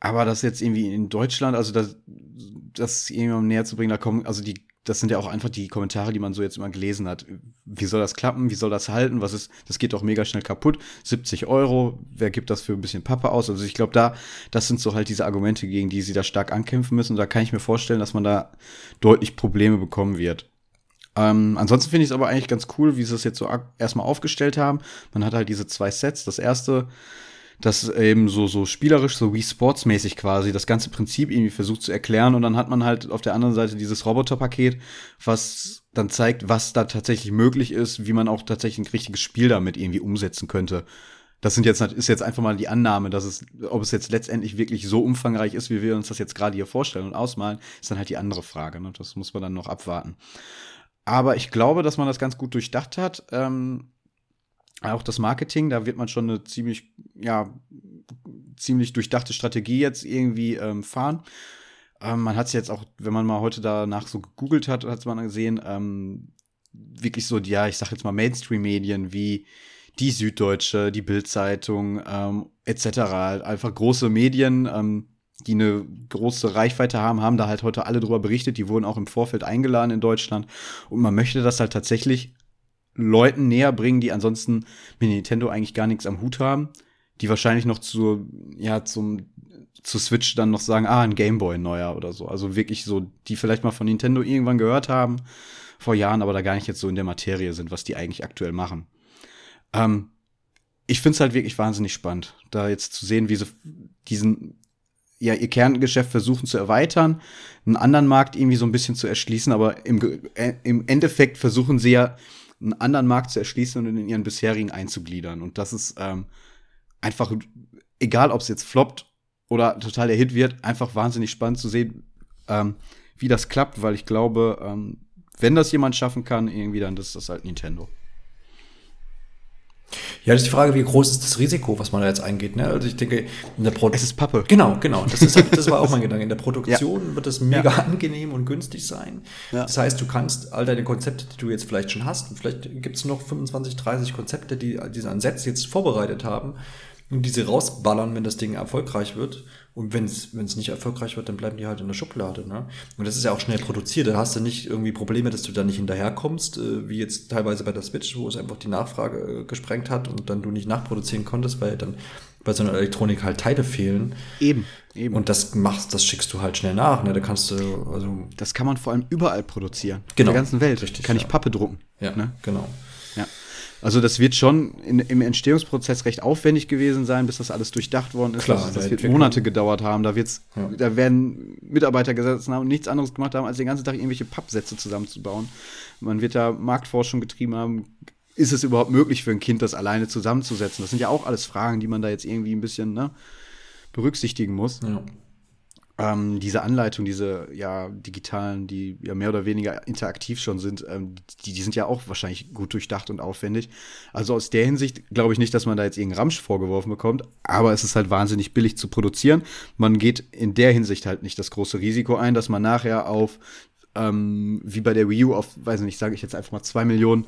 aber das jetzt irgendwie in Deutschland, also das, das irgendwann näher zu bringen, da kommen, also die das sind ja auch einfach die Kommentare, die man so jetzt immer gelesen hat. Wie soll das klappen? Wie soll das halten? Was ist, das geht doch mega schnell kaputt. 70 Euro, wer gibt das für ein bisschen Pappe aus? Also ich glaube, da, das sind so halt diese Argumente, gegen die sie da stark ankämpfen müssen. Da kann ich mir vorstellen, dass man da deutlich Probleme bekommen wird. Ähm, ansonsten finde ich es aber eigentlich ganz cool, wie sie es jetzt so erstmal aufgestellt haben. Man hat halt diese zwei Sets. Das erste das eben so, so spielerisch, so wie sportsmäßig quasi das ganze Prinzip irgendwie versucht zu erklären und dann hat man halt auf der anderen Seite dieses Roboterpaket, was dann zeigt, was da tatsächlich möglich ist, wie man auch tatsächlich ein richtiges Spiel damit irgendwie umsetzen könnte. Das sind jetzt, ist jetzt einfach mal die Annahme, dass es, ob es jetzt letztendlich wirklich so umfangreich ist, wie wir uns das jetzt gerade hier vorstellen und ausmalen, ist dann halt die andere Frage. Ne? Das muss man dann noch abwarten. Aber ich glaube, dass man das ganz gut durchdacht hat. Ähm, auch das Marketing, da wird man schon eine ziemlich, ja, ziemlich durchdachte Strategie jetzt irgendwie ähm, fahren. Ähm, man hat es jetzt auch, wenn man mal heute danach so gegoogelt hat, hat man gesehen, ähm, wirklich so, ja, ich sag jetzt mal Mainstream-Medien wie die Süddeutsche, die Bildzeitung ähm, etc. Einfach große Medien, ähm, die eine große Reichweite haben, haben da halt heute alle drüber berichtet. Die wurden auch im Vorfeld eingeladen in Deutschland. Und man möchte das halt tatsächlich Leuten näher bringen, die ansonsten mit Nintendo eigentlich gar nichts am Hut haben, die wahrscheinlich noch zu, ja, zum, zu Switch dann noch sagen, ah, ein Gameboy neuer oder so. Also wirklich so, die vielleicht mal von Nintendo irgendwann gehört haben, vor Jahren, aber da gar nicht jetzt so in der Materie sind, was die eigentlich aktuell machen. Ähm, ich finde es halt wirklich wahnsinnig spannend, da jetzt zu sehen, wie sie diesen, ja, ihr Kerngeschäft versuchen zu erweitern, einen anderen Markt irgendwie so ein bisschen zu erschließen, aber im, äh, im Endeffekt versuchen sie ja, einen anderen Markt zu erschließen und in ihren bisherigen einzugliedern. Und das ist ähm, einfach, egal ob es jetzt floppt oder total der Hit wird, einfach wahnsinnig spannend zu sehen, ähm, wie das klappt, weil ich glaube, ähm, wenn das jemand schaffen kann, irgendwie, dann ist das halt Nintendo. Ja, das ist die Frage, wie groß ist das Risiko, was man da jetzt eingeht. Ne? Also ich denke, in der Produktion. Es ist Pappe. Genau, genau. Das, ist, das war auch mein Gedanke. In der Produktion ja. wird es mega ja. angenehm und günstig sein. Ja. Das heißt, du kannst all deine Konzepte, die du jetzt vielleicht schon hast, und vielleicht gibt es noch 25, 30 Konzepte, die diese Ansätze jetzt vorbereitet haben, und diese rausballern, wenn das Ding erfolgreich wird. Und wenn es nicht erfolgreich wird, dann bleiben die halt in der Schublade. Ne? Und das ist ja auch schnell produziert. Da hast du nicht irgendwie Probleme, dass du da nicht hinterherkommst, äh, wie jetzt teilweise bei der Switch, wo es einfach die Nachfrage äh, gesprengt hat und dann du nicht nachproduzieren konntest, weil dann bei so einer Elektronik halt Teile fehlen. Eben, eben. Und das machst, das schickst du halt schnell nach. Ne? Da kannst du, also. Das kann man vor allem überall produzieren. Genau. In der ganzen Welt. Richtig, kann ja. ich Pappe drucken. Ja, ne? genau. Ja. Also das wird schon in, im Entstehungsprozess recht aufwendig gewesen sein, bis das alles durchdacht worden ist. Klar, das, das wird. Monate gedauert haben. Da, wird's, Ja. da werden Mitarbeiter gesetzt haben und nichts anderes gemacht haben, als den ganzen Tag irgendwelche Pappsätze zusammenzubauen. Man wird da Marktforschung getrieben haben. Ist es überhaupt möglich für ein Kind, das alleine zusammenzusetzen? Das sind ja auch alles Fragen, die man da jetzt irgendwie ein bisschen ne, berücksichtigen muss. Ja. Ähm, diese Anleitung, diese ja digitalen, die ja mehr oder weniger interaktiv schon sind, ähm, die, die sind ja auch wahrscheinlich gut durchdacht und aufwendig. Also aus der Hinsicht glaube ich nicht, dass man da jetzt irgendeinen Ramsch vorgeworfen bekommt, aber es ist halt wahnsinnig billig zu produzieren. Man geht in der Hinsicht halt nicht das große Risiko ein, dass man nachher auf, ähm, wie bei der Wii U, auf, weiß ich nicht, sage ich jetzt einfach mal zwei Millionen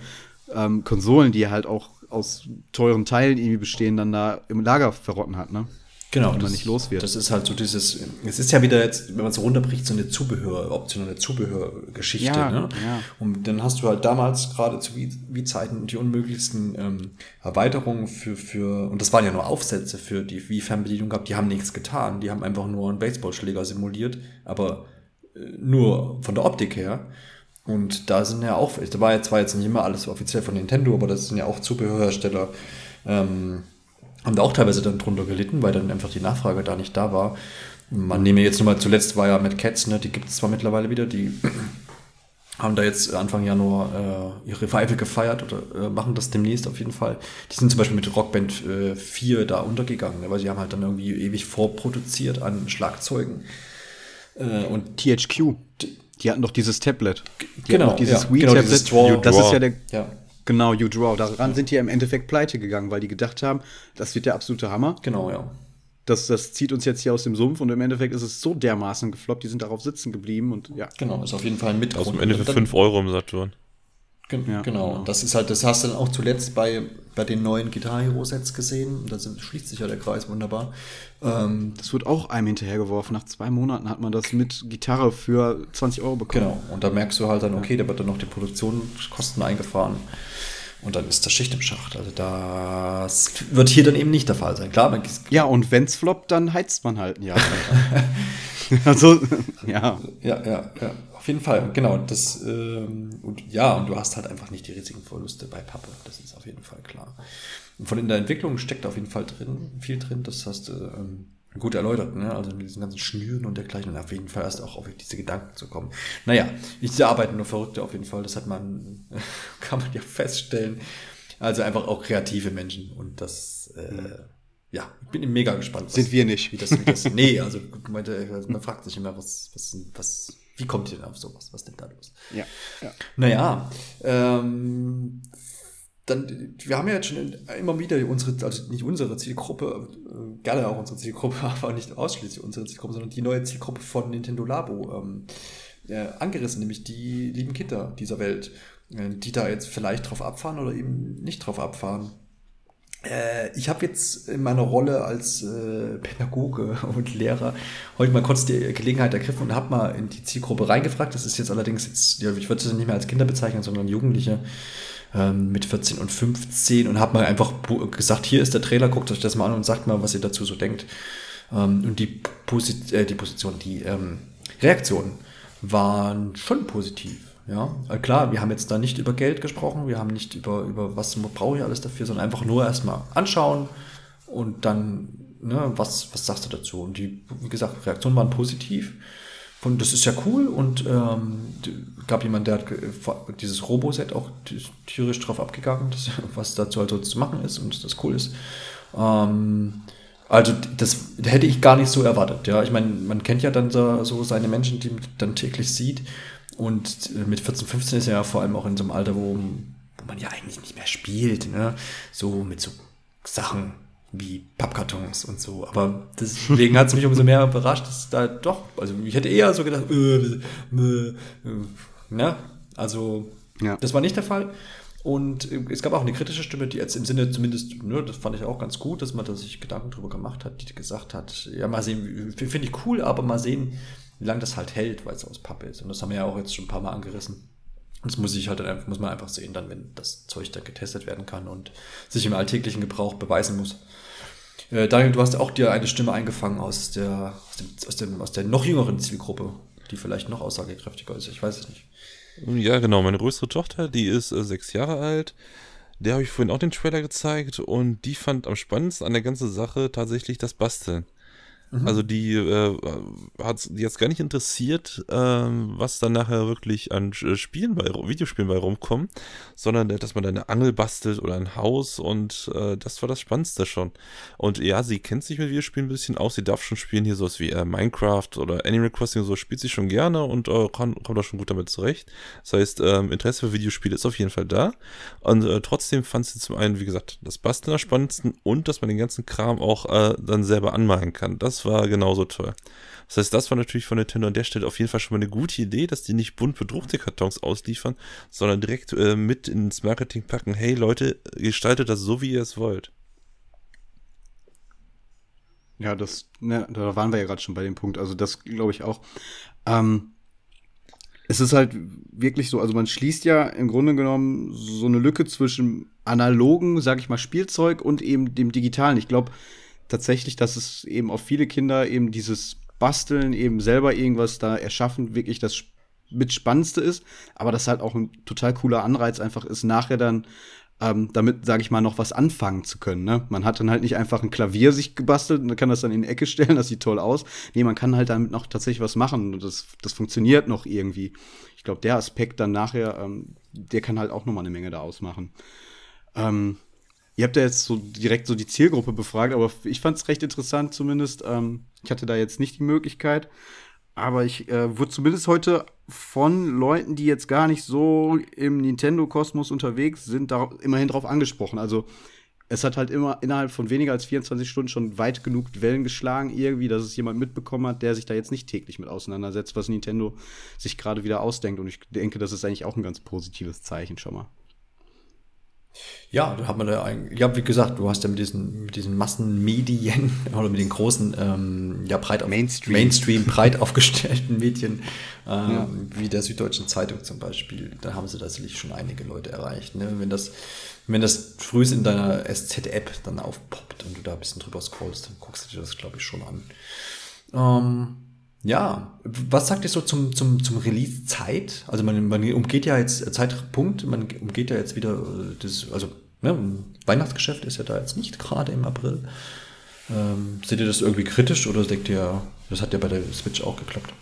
ähm, Konsolen, die halt auch aus teuren Teilen irgendwie bestehen, dann da im Lager verrotten hat, ne? Genau, Wenn man das, nicht los wird. Das ist halt so dieses, es ist ja wieder jetzt, wenn man es runterbricht, so eine Zubehör, optionale Zubehörgeschichte. Ja, ne? ja. Und dann hast du halt damals gerade zu Wii-Zeiten die unmöglichsten ähm, Erweiterungen für, für, und das waren ja nur Aufsätze für die Wii-Fernbedienung gehabt, die haben nichts getan. Die haben einfach nur einen Baseballschläger simuliert, aber äh, nur von der Optik her. Und da sind ja auch, da war jetzt zwar jetzt nicht immer alles offiziell von Nintendo, aber das sind ja auch Zubehörhersteller, ähm, haben da auch teilweise dann drunter gelitten, weil dann einfach die Nachfrage da nicht da war. Man nehme jetzt nur mal zuletzt war ja mit Cats, ne, die gibt es zwar mittlerweile wieder, die haben da jetzt Anfang Januar äh, ihre Revival gefeiert oder äh, machen das demnächst auf jeden Fall. Die sind zum Beispiel mit Rockband äh, 4 da untergegangen, ne, weil sie haben halt dann irgendwie ewig vorproduziert an Schlagzeugen. Äh, und THQ. Die hatten doch dieses Tablet. Die Genau, dieses ja, Wii-Tablet. genau, dieses Draw. das ist ja der. ja, Genau, U-Draw. Daran sind die ja im Endeffekt pleite gegangen, weil die gedacht haben, das wird der absolute Hammer. genau, ja. Das, das zieht uns jetzt hier aus dem Sumpf und im Endeffekt ist es so dermaßen gefloppt, die sind darauf sitzen geblieben und ja. Genau, ist auf jeden Fall ein Mitgrund. Aus dem Ende für Und dann- 5 Euro im Saturn. Gen Ja, genau. genau. Das ist halt, das hast du dann auch zuletzt bei, bei den neuen Guitar Hero Sets gesehen. Da sind- schließt sich ja der Kreis wunderbar. Ähm, Das wird auch einem hinterhergeworfen. Nach zwei Monaten hat man das mit Gitarre für 20 Euro bekommen. genau. Und da merkst du halt dann, okay, da wird dann noch die Produktionskosten eingefahren. Und dann ist das Schicht im Schacht. Also das wird hier dann eben nicht der Fall sein. Klar, man, Ja, und wenn's floppt, dann heizt man halt ein Jahr. also, ja. Ja, ja, ja, auf jeden Fall, genau. Das, ähm, und ja, und du hast halt einfach nicht die riesigen Verluste bei Pappe, das ist auf jeden Fall klar. Und von in der Entwicklung steckt auf jeden Fall drin, viel drin, das hast du ähm, gut erläutert, ne? Also mit diesen ganzen Schnüren und dergleichen und auf jeden Fall erst auch auf diese Gedanken zu kommen. Naja, ich da arbeiten nur Verrückte auf jeden Fall, das hat man, kann man ja feststellen. Also einfach auch kreative Menschen und das, äh, ja, ich bin mega gespannt. was- Sind wir nicht. wie das, wie das, nee, also meinte, man fragt sich immer, was, was, was, wie kommt ihr denn auf sowas? Was denn da los? Ja. ja. Naja, ähm, dann, wir haben ja jetzt schon immer wieder unsere, also nicht unsere Zielgruppe, äh, gerne auch unsere Zielgruppe, aber nicht ausschließlich unsere Zielgruppe, sondern die neue Zielgruppe von Nintendo Labo ähm, äh, angerissen, nämlich die lieben Kinder dieser Welt, äh, die da jetzt vielleicht drauf abfahren oder eben nicht drauf abfahren. Äh, ich habe jetzt in meiner Rolle als äh, Pädagoge und Lehrer heute mal kurz die Gelegenheit ergriffen und habe mal in die Zielgruppe reingefragt. Das ist jetzt allerdings jetzt, ja, ich würde es nicht mehr als Kinder bezeichnen, sondern Jugendliche ähm, mit 14 und 15 und habe mal einfach gesagt, hier ist der Trailer, guckt euch das mal an und sagt mal, was ihr dazu so denkt. Ähm, und die, Posi äh, die Position, die ähm, Reaktionen waren schon positiv. Ja, äh, klar, wir haben jetzt da nicht über Geld gesprochen, wir haben nicht über, über was brauche ich alles dafür, sondern einfach nur erstmal anschauen und dann, ne, was, was sagst du dazu? Und die, wie gesagt, Reaktionen waren positiv. Und das ist ja cool und ähm, gab jemand, der hat vor- dieses Robo-Set auch tierisch drauf abgegangen, das, was dazu also zu machen ist und das cool ist. Ähm, also das hätte ich gar nicht so erwartet. Ja, ich meine, man kennt ja dann so, so seine Menschen, die man dann täglich sieht. Und mit 14, 15 ist er ja vor allem auch in so einem Alter, wo, wo man ja eigentlich nicht mehr spielt. Ne? So mit so Sachen wie Pappkartons und so. Aber deswegen hat es mich umso mehr überrascht, dass da doch, also ich hätte eher so gedacht, äh, äh, äh, ne? Also Ja. das war nicht der Fall. Und es gab auch eine kritische Stimme, die jetzt im Sinne zumindest, ne, das fand ich auch ganz gut, dass man da sich Gedanken drüber gemacht hat, die gesagt hat, ja, mal sehen, finde ich cool, aber mal sehen, wie lange das halt hält, weil es aus Pappe ist. Und das haben wir ja auch jetzt schon ein paar Mal angerissen. Das muss ich halt dann muss man einfach sehen, dann, wenn das Zeug dann getestet werden kann und sich im alltäglichen Gebrauch beweisen muss. Äh, Daniel, du hast auch dir eine Stimme eingefangen aus der, aus, dem, aus, dem, aus der noch jüngeren Zielgruppe, die vielleicht noch aussagekräftiger ist. Ich weiß es nicht. Ja, genau. Meine größere Tochter, die ist äh, sechs Jahre alt. der habe ich vorhin auch den Trailer gezeigt und die fand am spannendsten an der ganzen Sache tatsächlich das Basteln. Mhm. Also die äh, hat die jetzt gar nicht interessiert, äh, was dann nachher wirklich an äh, Spielen bei Videospielen bei rumkommen, sondern dass man da eine Angel bastelt oder ein Haus und äh, das war das Spannendste schon. Und ja, sie kennt sich mit Videospielen ein bisschen aus, sie darf schon spielen hier sowas wie äh, Minecraft oder Animal Crossing, so spielt sie schon gerne und äh, kann, kommt da schon gut damit zurecht. Das heißt, ähm, Interesse für Videospiele ist auf jeden Fall da. Und äh, trotzdem fand sie zum einen, wie gesagt, das Basteln am spannendsten und dass man den ganzen Kram auch äh, dann selber anmalen kann. Das war genauso toll. Das heißt, das war natürlich von Nintendo an der Stelle auf jeden Fall schon mal eine gute Idee, dass die nicht bunt bedruckte Kartons ausliefern, sondern direkt äh, mit ins Marketing packen, hey Leute, gestaltet das so, wie ihr es wollt. Ja, das, ne, da waren wir ja gerade schon bei dem Punkt. Also das glaube ich auch. Ähm, es ist halt wirklich so, also man schließt ja im Grunde genommen so eine Lücke zwischen analogen, sag ich mal, Spielzeug und eben dem digitalen. Ich glaube, tatsächlich, dass es eben auf viele Kinder eben dieses Basteln, eben selber irgendwas da erschaffen, wirklich das mit Spannendste ist, aber das halt auch ein total cooler Anreiz einfach ist, nachher dann ähm, damit, sage ich mal, noch was anfangen zu können. Ne? Man hat dann halt nicht einfach ein Klavier sich gebastelt und kann das dann in die Ecke stellen, das sieht toll aus. Nee, man kann halt damit noch tatsächlich was machen und das, das funktioniert noch irgendwie. Ich glaube, der Aspekt dann nachher, ähm, der kann halt auch noch mal eine Menge da ausmachen. Ähm, Ihr habt ja jetzt so direkt so die Zielgruppe befragt, aber ich fand es recht interessant zumindest. Ähm, ich hatte da jetzt nicht die Möglichkeit, aber ich äh, wurde zumindest heute von Leuten, die jetzt gar nicht so im Nintendo-Kosmos unterwegs sind, da immerhin drauf angesprochen. Also es hat halt immer innerhalb von weniger als 24 Stunden schon weit genug Wellen geschlagen, irgendwie, dass es jemand mitbekommen hat, der sich da jetzt nicht täglich mit auseinandersetzt, was Nintendo sich gerade wieder ausdenkt. Und ich denke, das ist eigentlich auch ein ganz positives Zeichen schon mal. Ja, da hat man da eigentlich, ja, wie gesagt, du hast ja mit diesen, mit diesen Massenmedien oder mit den großen, ähm, ja, breit Mainstream. Mainstream, breit aufgestellten Medien, ähm, ja. wie der Süddeutschen Zeitung zum Beispiel, da haben sie tatsächlich schon einige Leute erreicht. Ne? Wenn das, wenn das früh in deiner SZ-App dann aufpoppt und du da ein bisschen drüber scrollst, dann guckst du dir das, glaube ich, schon an. Ähm, ja, was sagt ihr so zum, zum, zum Release-Zeit? Also man, man umgeht ja jetzt, Zeitpunkt, man umgeht ja jetzt wieder äh, das, also ne, Weihnachtsgeschäft ist ja da jetzt nicht gerade im April. Ähm, seht ihr das irgendwie kritisch oder denkt ihr, das hat ja bei der Switch auch geklappt?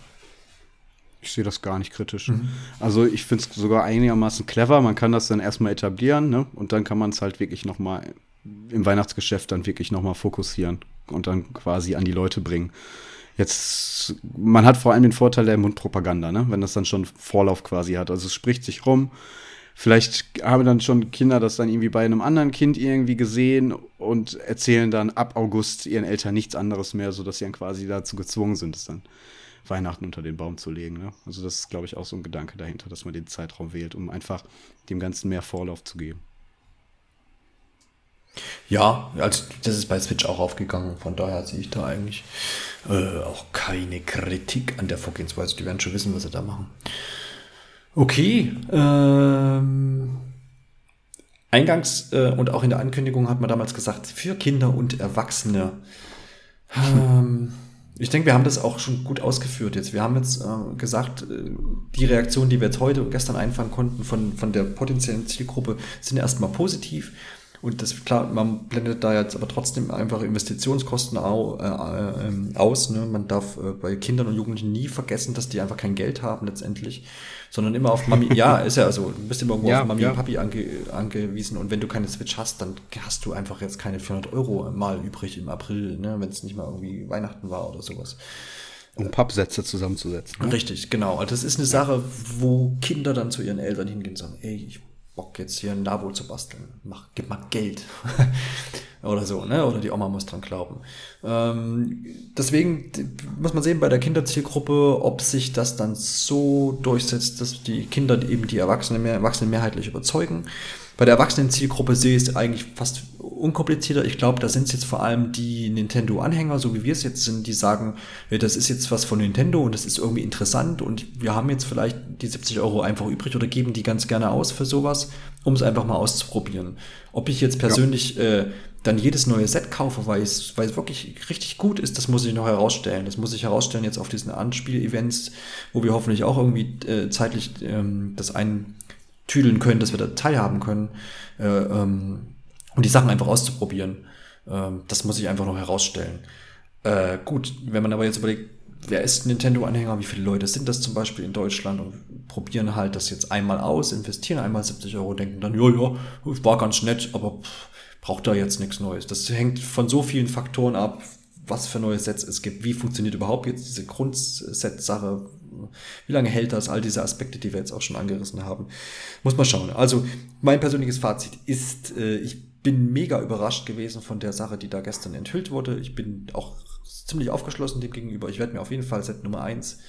Ich sehe das gar nicht kritisch. Mhm. Also ich finde es sogar einigermaßen clever. Man kann das dann erstmal etablieren ne? und dann kann man es halt wirklich nochmal im Weihnachtsgeschäft dann wirklich nochmal fokussieren und dann quasi an die Leute bringen. Jetzt, man hat vor allem den Vorteil der Mundpropaganda, ne? wenn das dann schon Vorlauf quasi hat. Also es spricht sich rum. Vielleicht haben dann schon Kinder das dann irgendwie bei einem anderen Kind irgendwie gesehen und erzählen dann ab August ihren Eltern nichts anderes mehr, sodass sie dann quasi dazu gezwungen sind, es dann Weihnachten unter den Baum zu legen. Ne? Also das ist, glaube ich, auch so ein Gedanke dahinter, dass man den Zeitraum wählt, um einfach dem Ganzen mehr Vorlauf zu geben. Ja, also das ist bei Switch auch aufgegangen, von daher sehe ich da eigentlich äh, auch keine Kritik an der Vorgehensweise. Die werden schon wissen, was sie da machen. Okay, ähm, eingangs äh, und auch in der Ankündigung hat man damals gesagt, für Kinder und Erwachsene. Ähm, ich denke, wir haben das auch schon gut ausgeführt jetzt. Wir haben jetzt äh, gesagt, äh, die Reaktionen, die wir jetzt heute und gestern einfangen konnten von, von der potenziellen Zielgruppe, sind erstmal positiv. Und das klar, man blendet da jetzt aber trotzdem einfach Investitionskosten au, äh, äh, ähm, aus. Ne? Man darf äh, bei Kindern und Jugendlichen nie vergessen, dass die einfach kein Geld haben letztendlich, sondern immer auf Mami. ja, ist ja so. Du bist immer irgendwo ja, auf Mami ja. und Papi ange, angewiesen. Und wenn du keine Switch hast, dann hast du einfach jetzt keine 400 Euro mal übrig im April, ne? wenn es nicht mal irgendwie Weihnachten war oder sowas um Pappsätze zusammenzusetzen. Ne? Richtig, genau. Also das ist eine Sache, wo Kinder dann zu ihren Eltern hingehen und sagen, ey, ich Bock jetzt hier ein Labo zu basteln. Mach, gib mal Geld. oder so, ne? Oder die Oma muss dran glauben. Ähm, deswegen muss man sehen bei der Kinderzielgruppe, ob sich das dann so durchsetzt, dass die Kinder eben die Erwachsenen, mehr, Erwachsenen mehrheitlich überzeugen. Bei der Erwachsenen-Zielgruppe sehe ich es eigentlich fast unkomplizierter. Ich glaube, da sind es jetzt vor allem die Nintendo-Anhänger, so wie wir es jetzt sind, die sagen, ja, das ist jetzt was von Nintendo und das ist irgendwie interessant und wir haben jetzt vielleicht die 70 Euro einfach übrig oder geben die ganz gerne aus für sowas, um es einfach mal auszuprobieren. Ob ich jetzt persönlich ja. äh, dann jedes neue Set kaufe, weil es, weil es wirklich richtig gut ist, das muss ich noch herausstellen. Das muss ich herausstellen jetzt auf diesen Anspiel-Events, wo wir hoffentlich auch irgendwie äh, zeitlich ähm, das ein tüdeln können, dass wir da teilhaben können äh, ähm, und die Sachen einfach auszuprobieren. Ähm, das muss ich einfach noch herausstellen. Äh, gut, wenn man aber jetzt überlegt, wer ist Nintendo-Anhänger, wie viele Leute sind das zum Beispiel in Deutschland und probieren halt das jetzt einmal aus, investieren einmal 70 Euro, denken dann, ja, ja, war ganz nett, aber pff, braucht da jetzt nichts Neues. Das hängt von so vielen Faktoren ab, was für neue Sets es gibt, wie funktioniert überhaupt jetzt diese Grundset-Sache, wie lange hält das, all diese Aspekte, die wir jetzt auch schon angerissen haben. Muss man schauen. Also mein persönliches Fazit ist, äh, ich bin mega überrascht gewesen von der Sache, die da gestern enthüllt wurde. Ich bin auch ziemlich aufgeschlossen dem gegenüber. Ich werde mir auf jeden Fall Set Nummer 1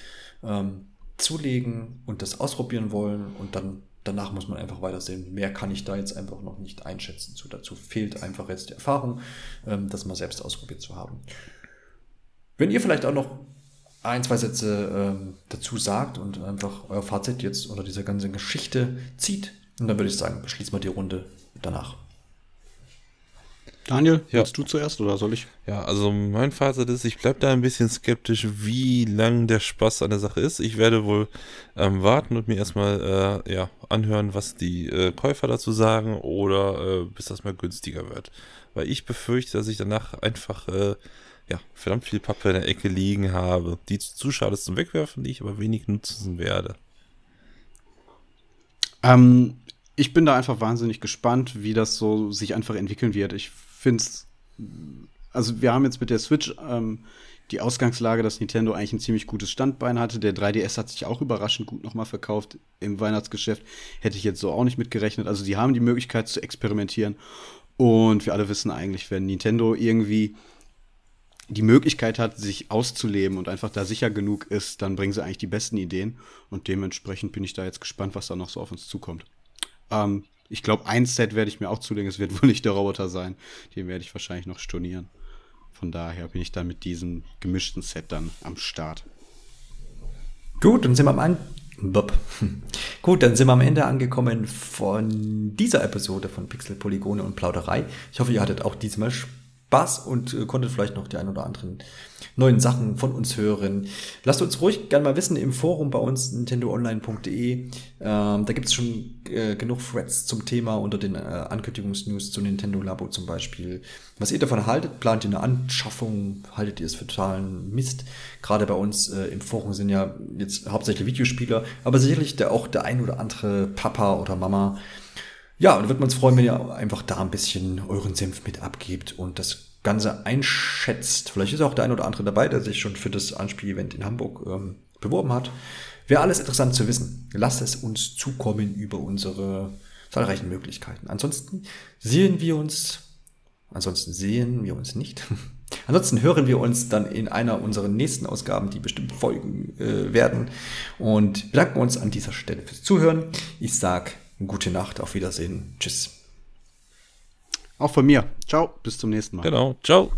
ähm, zulegen und das ausprobieren wollen und dann danach muss man einfach weitersehen. Mehr kann ich da jetzt einfach noch nicht einschätzen. Zu. Dazu fehlt einfach jetzt die Erfahrung, ähm, das mal selbst ausprobiert zu haben. Wenn ihr vielleicht auch noch ein, zwei Sätze ähm, dazu sagt und einfach euer Fazit jetzt unter dieser ganzen Geschichte zieht, und dann würde ich sagen, beschließen wir die Runde danach. Daniel, ja. willst du zuerst oder soll ich? Ja, also mein Fazit ist, ich bleibe da ein bisschen skeptisch, wie lang der Spaß an der Sache ist. Ich werde wohl ähm, warten und mir erstmal äh, ja, anhören, was die äh, Käufer dazu sagen oder äh, bis das mal günstiger wird. Weil ich befürchte, dass ich danach einfach äh, ja, verdammt viel Pappe in der Ecke liegen habe, die zu schade ist zum Wegwerfen, die ich aber wenig nutzen werde. Ähm, ich bin da einfach wahnsinnig gespannt, wie das so sich einfach entwickeln wird. Ich finde es, also wir haben jetzt mit der Switch ähm, die Ausgangslage, dass Nintendo eigentlich ein ziemlich gutes Standbein hatte. Der 3DS hat sich auch überraschend gut nochmal verkauft im Weihnachtsgeschäft. Hätte ich jetzt so auch nicht mitgerechnet. Also die haben die Möglichkeit zu experimentieren. Und wir alle wissen eigentlich, wenn Nintendo irgendwie die Möglichkeit hat, sich auszuleben und einfach da sicher genug ist, dann bringen sie eigentlich die besten Ideen. Und dementsprechend bin ich da jetzt gespannt, was da noch so auf uns zukommt. Ähm, ich glaube, ein Set werde ich mir auch zulegen. Es wird wohl nicht der Roboter sein. Den werde ich wahrscheinlich noch stornieren. Von daher bin ich dann mit diesem gemischten Set dann am Start. Gut, dann sind wir am An Bob. Gut, dann sind wir am Ende angekommen von dieser Episode von Pixel, Polygone und Plauderei. Ich hoffe, ihr hattet auch diesmal Spaß und äh, konntet vielleicht noch die ein oder anderen neuen Sachen von uns hören. Lasst uns ruhig gerne mal wissen im Forum bei uns nintendoonline.de. Ähm, da gibt es schon äh, genug Threads zum Thema unter den äh, Ankündigungsnews zu Nintendo Labo zum Beispiel. Was ihr davon haltet, plant ihr eine Anschaffung, haltet ihr es für totalen Mist? Gerade bei uns äh, im Forum sind ja jetzt hauptsächlich Videospieler, aber sicherlich der, auch der ein oder andere Papa oder Mama. Ja, und da wird man uns freuen, wenn ihr einfach da ein bisschen euren Senf mit abgebt und das Ganze einschätzt. Vielleicht ist auch der ein oder andere dabei, der sich schon für das Anspiel-Event in Hamburg ähm, beworben hat. Wäre alles interessant zu wissen. Lasst es uns zukommen über unsere zahlreichen Möglichkeiten. Ansonsten sehen wir uns, ansonsten sehen wir uns nicht. ansonsten hören wir uns dann in einer unserer nächsten Ausgaben, die bestimmt folgen äh, werden. Und bedanken uns an dieser Stelle fürs Zuhören. Ich sage gute Nacht, auf Wiedersehen. Tschüss. Auch von mir. Ciao, bis zum nächsten Mal. Genau, ciao.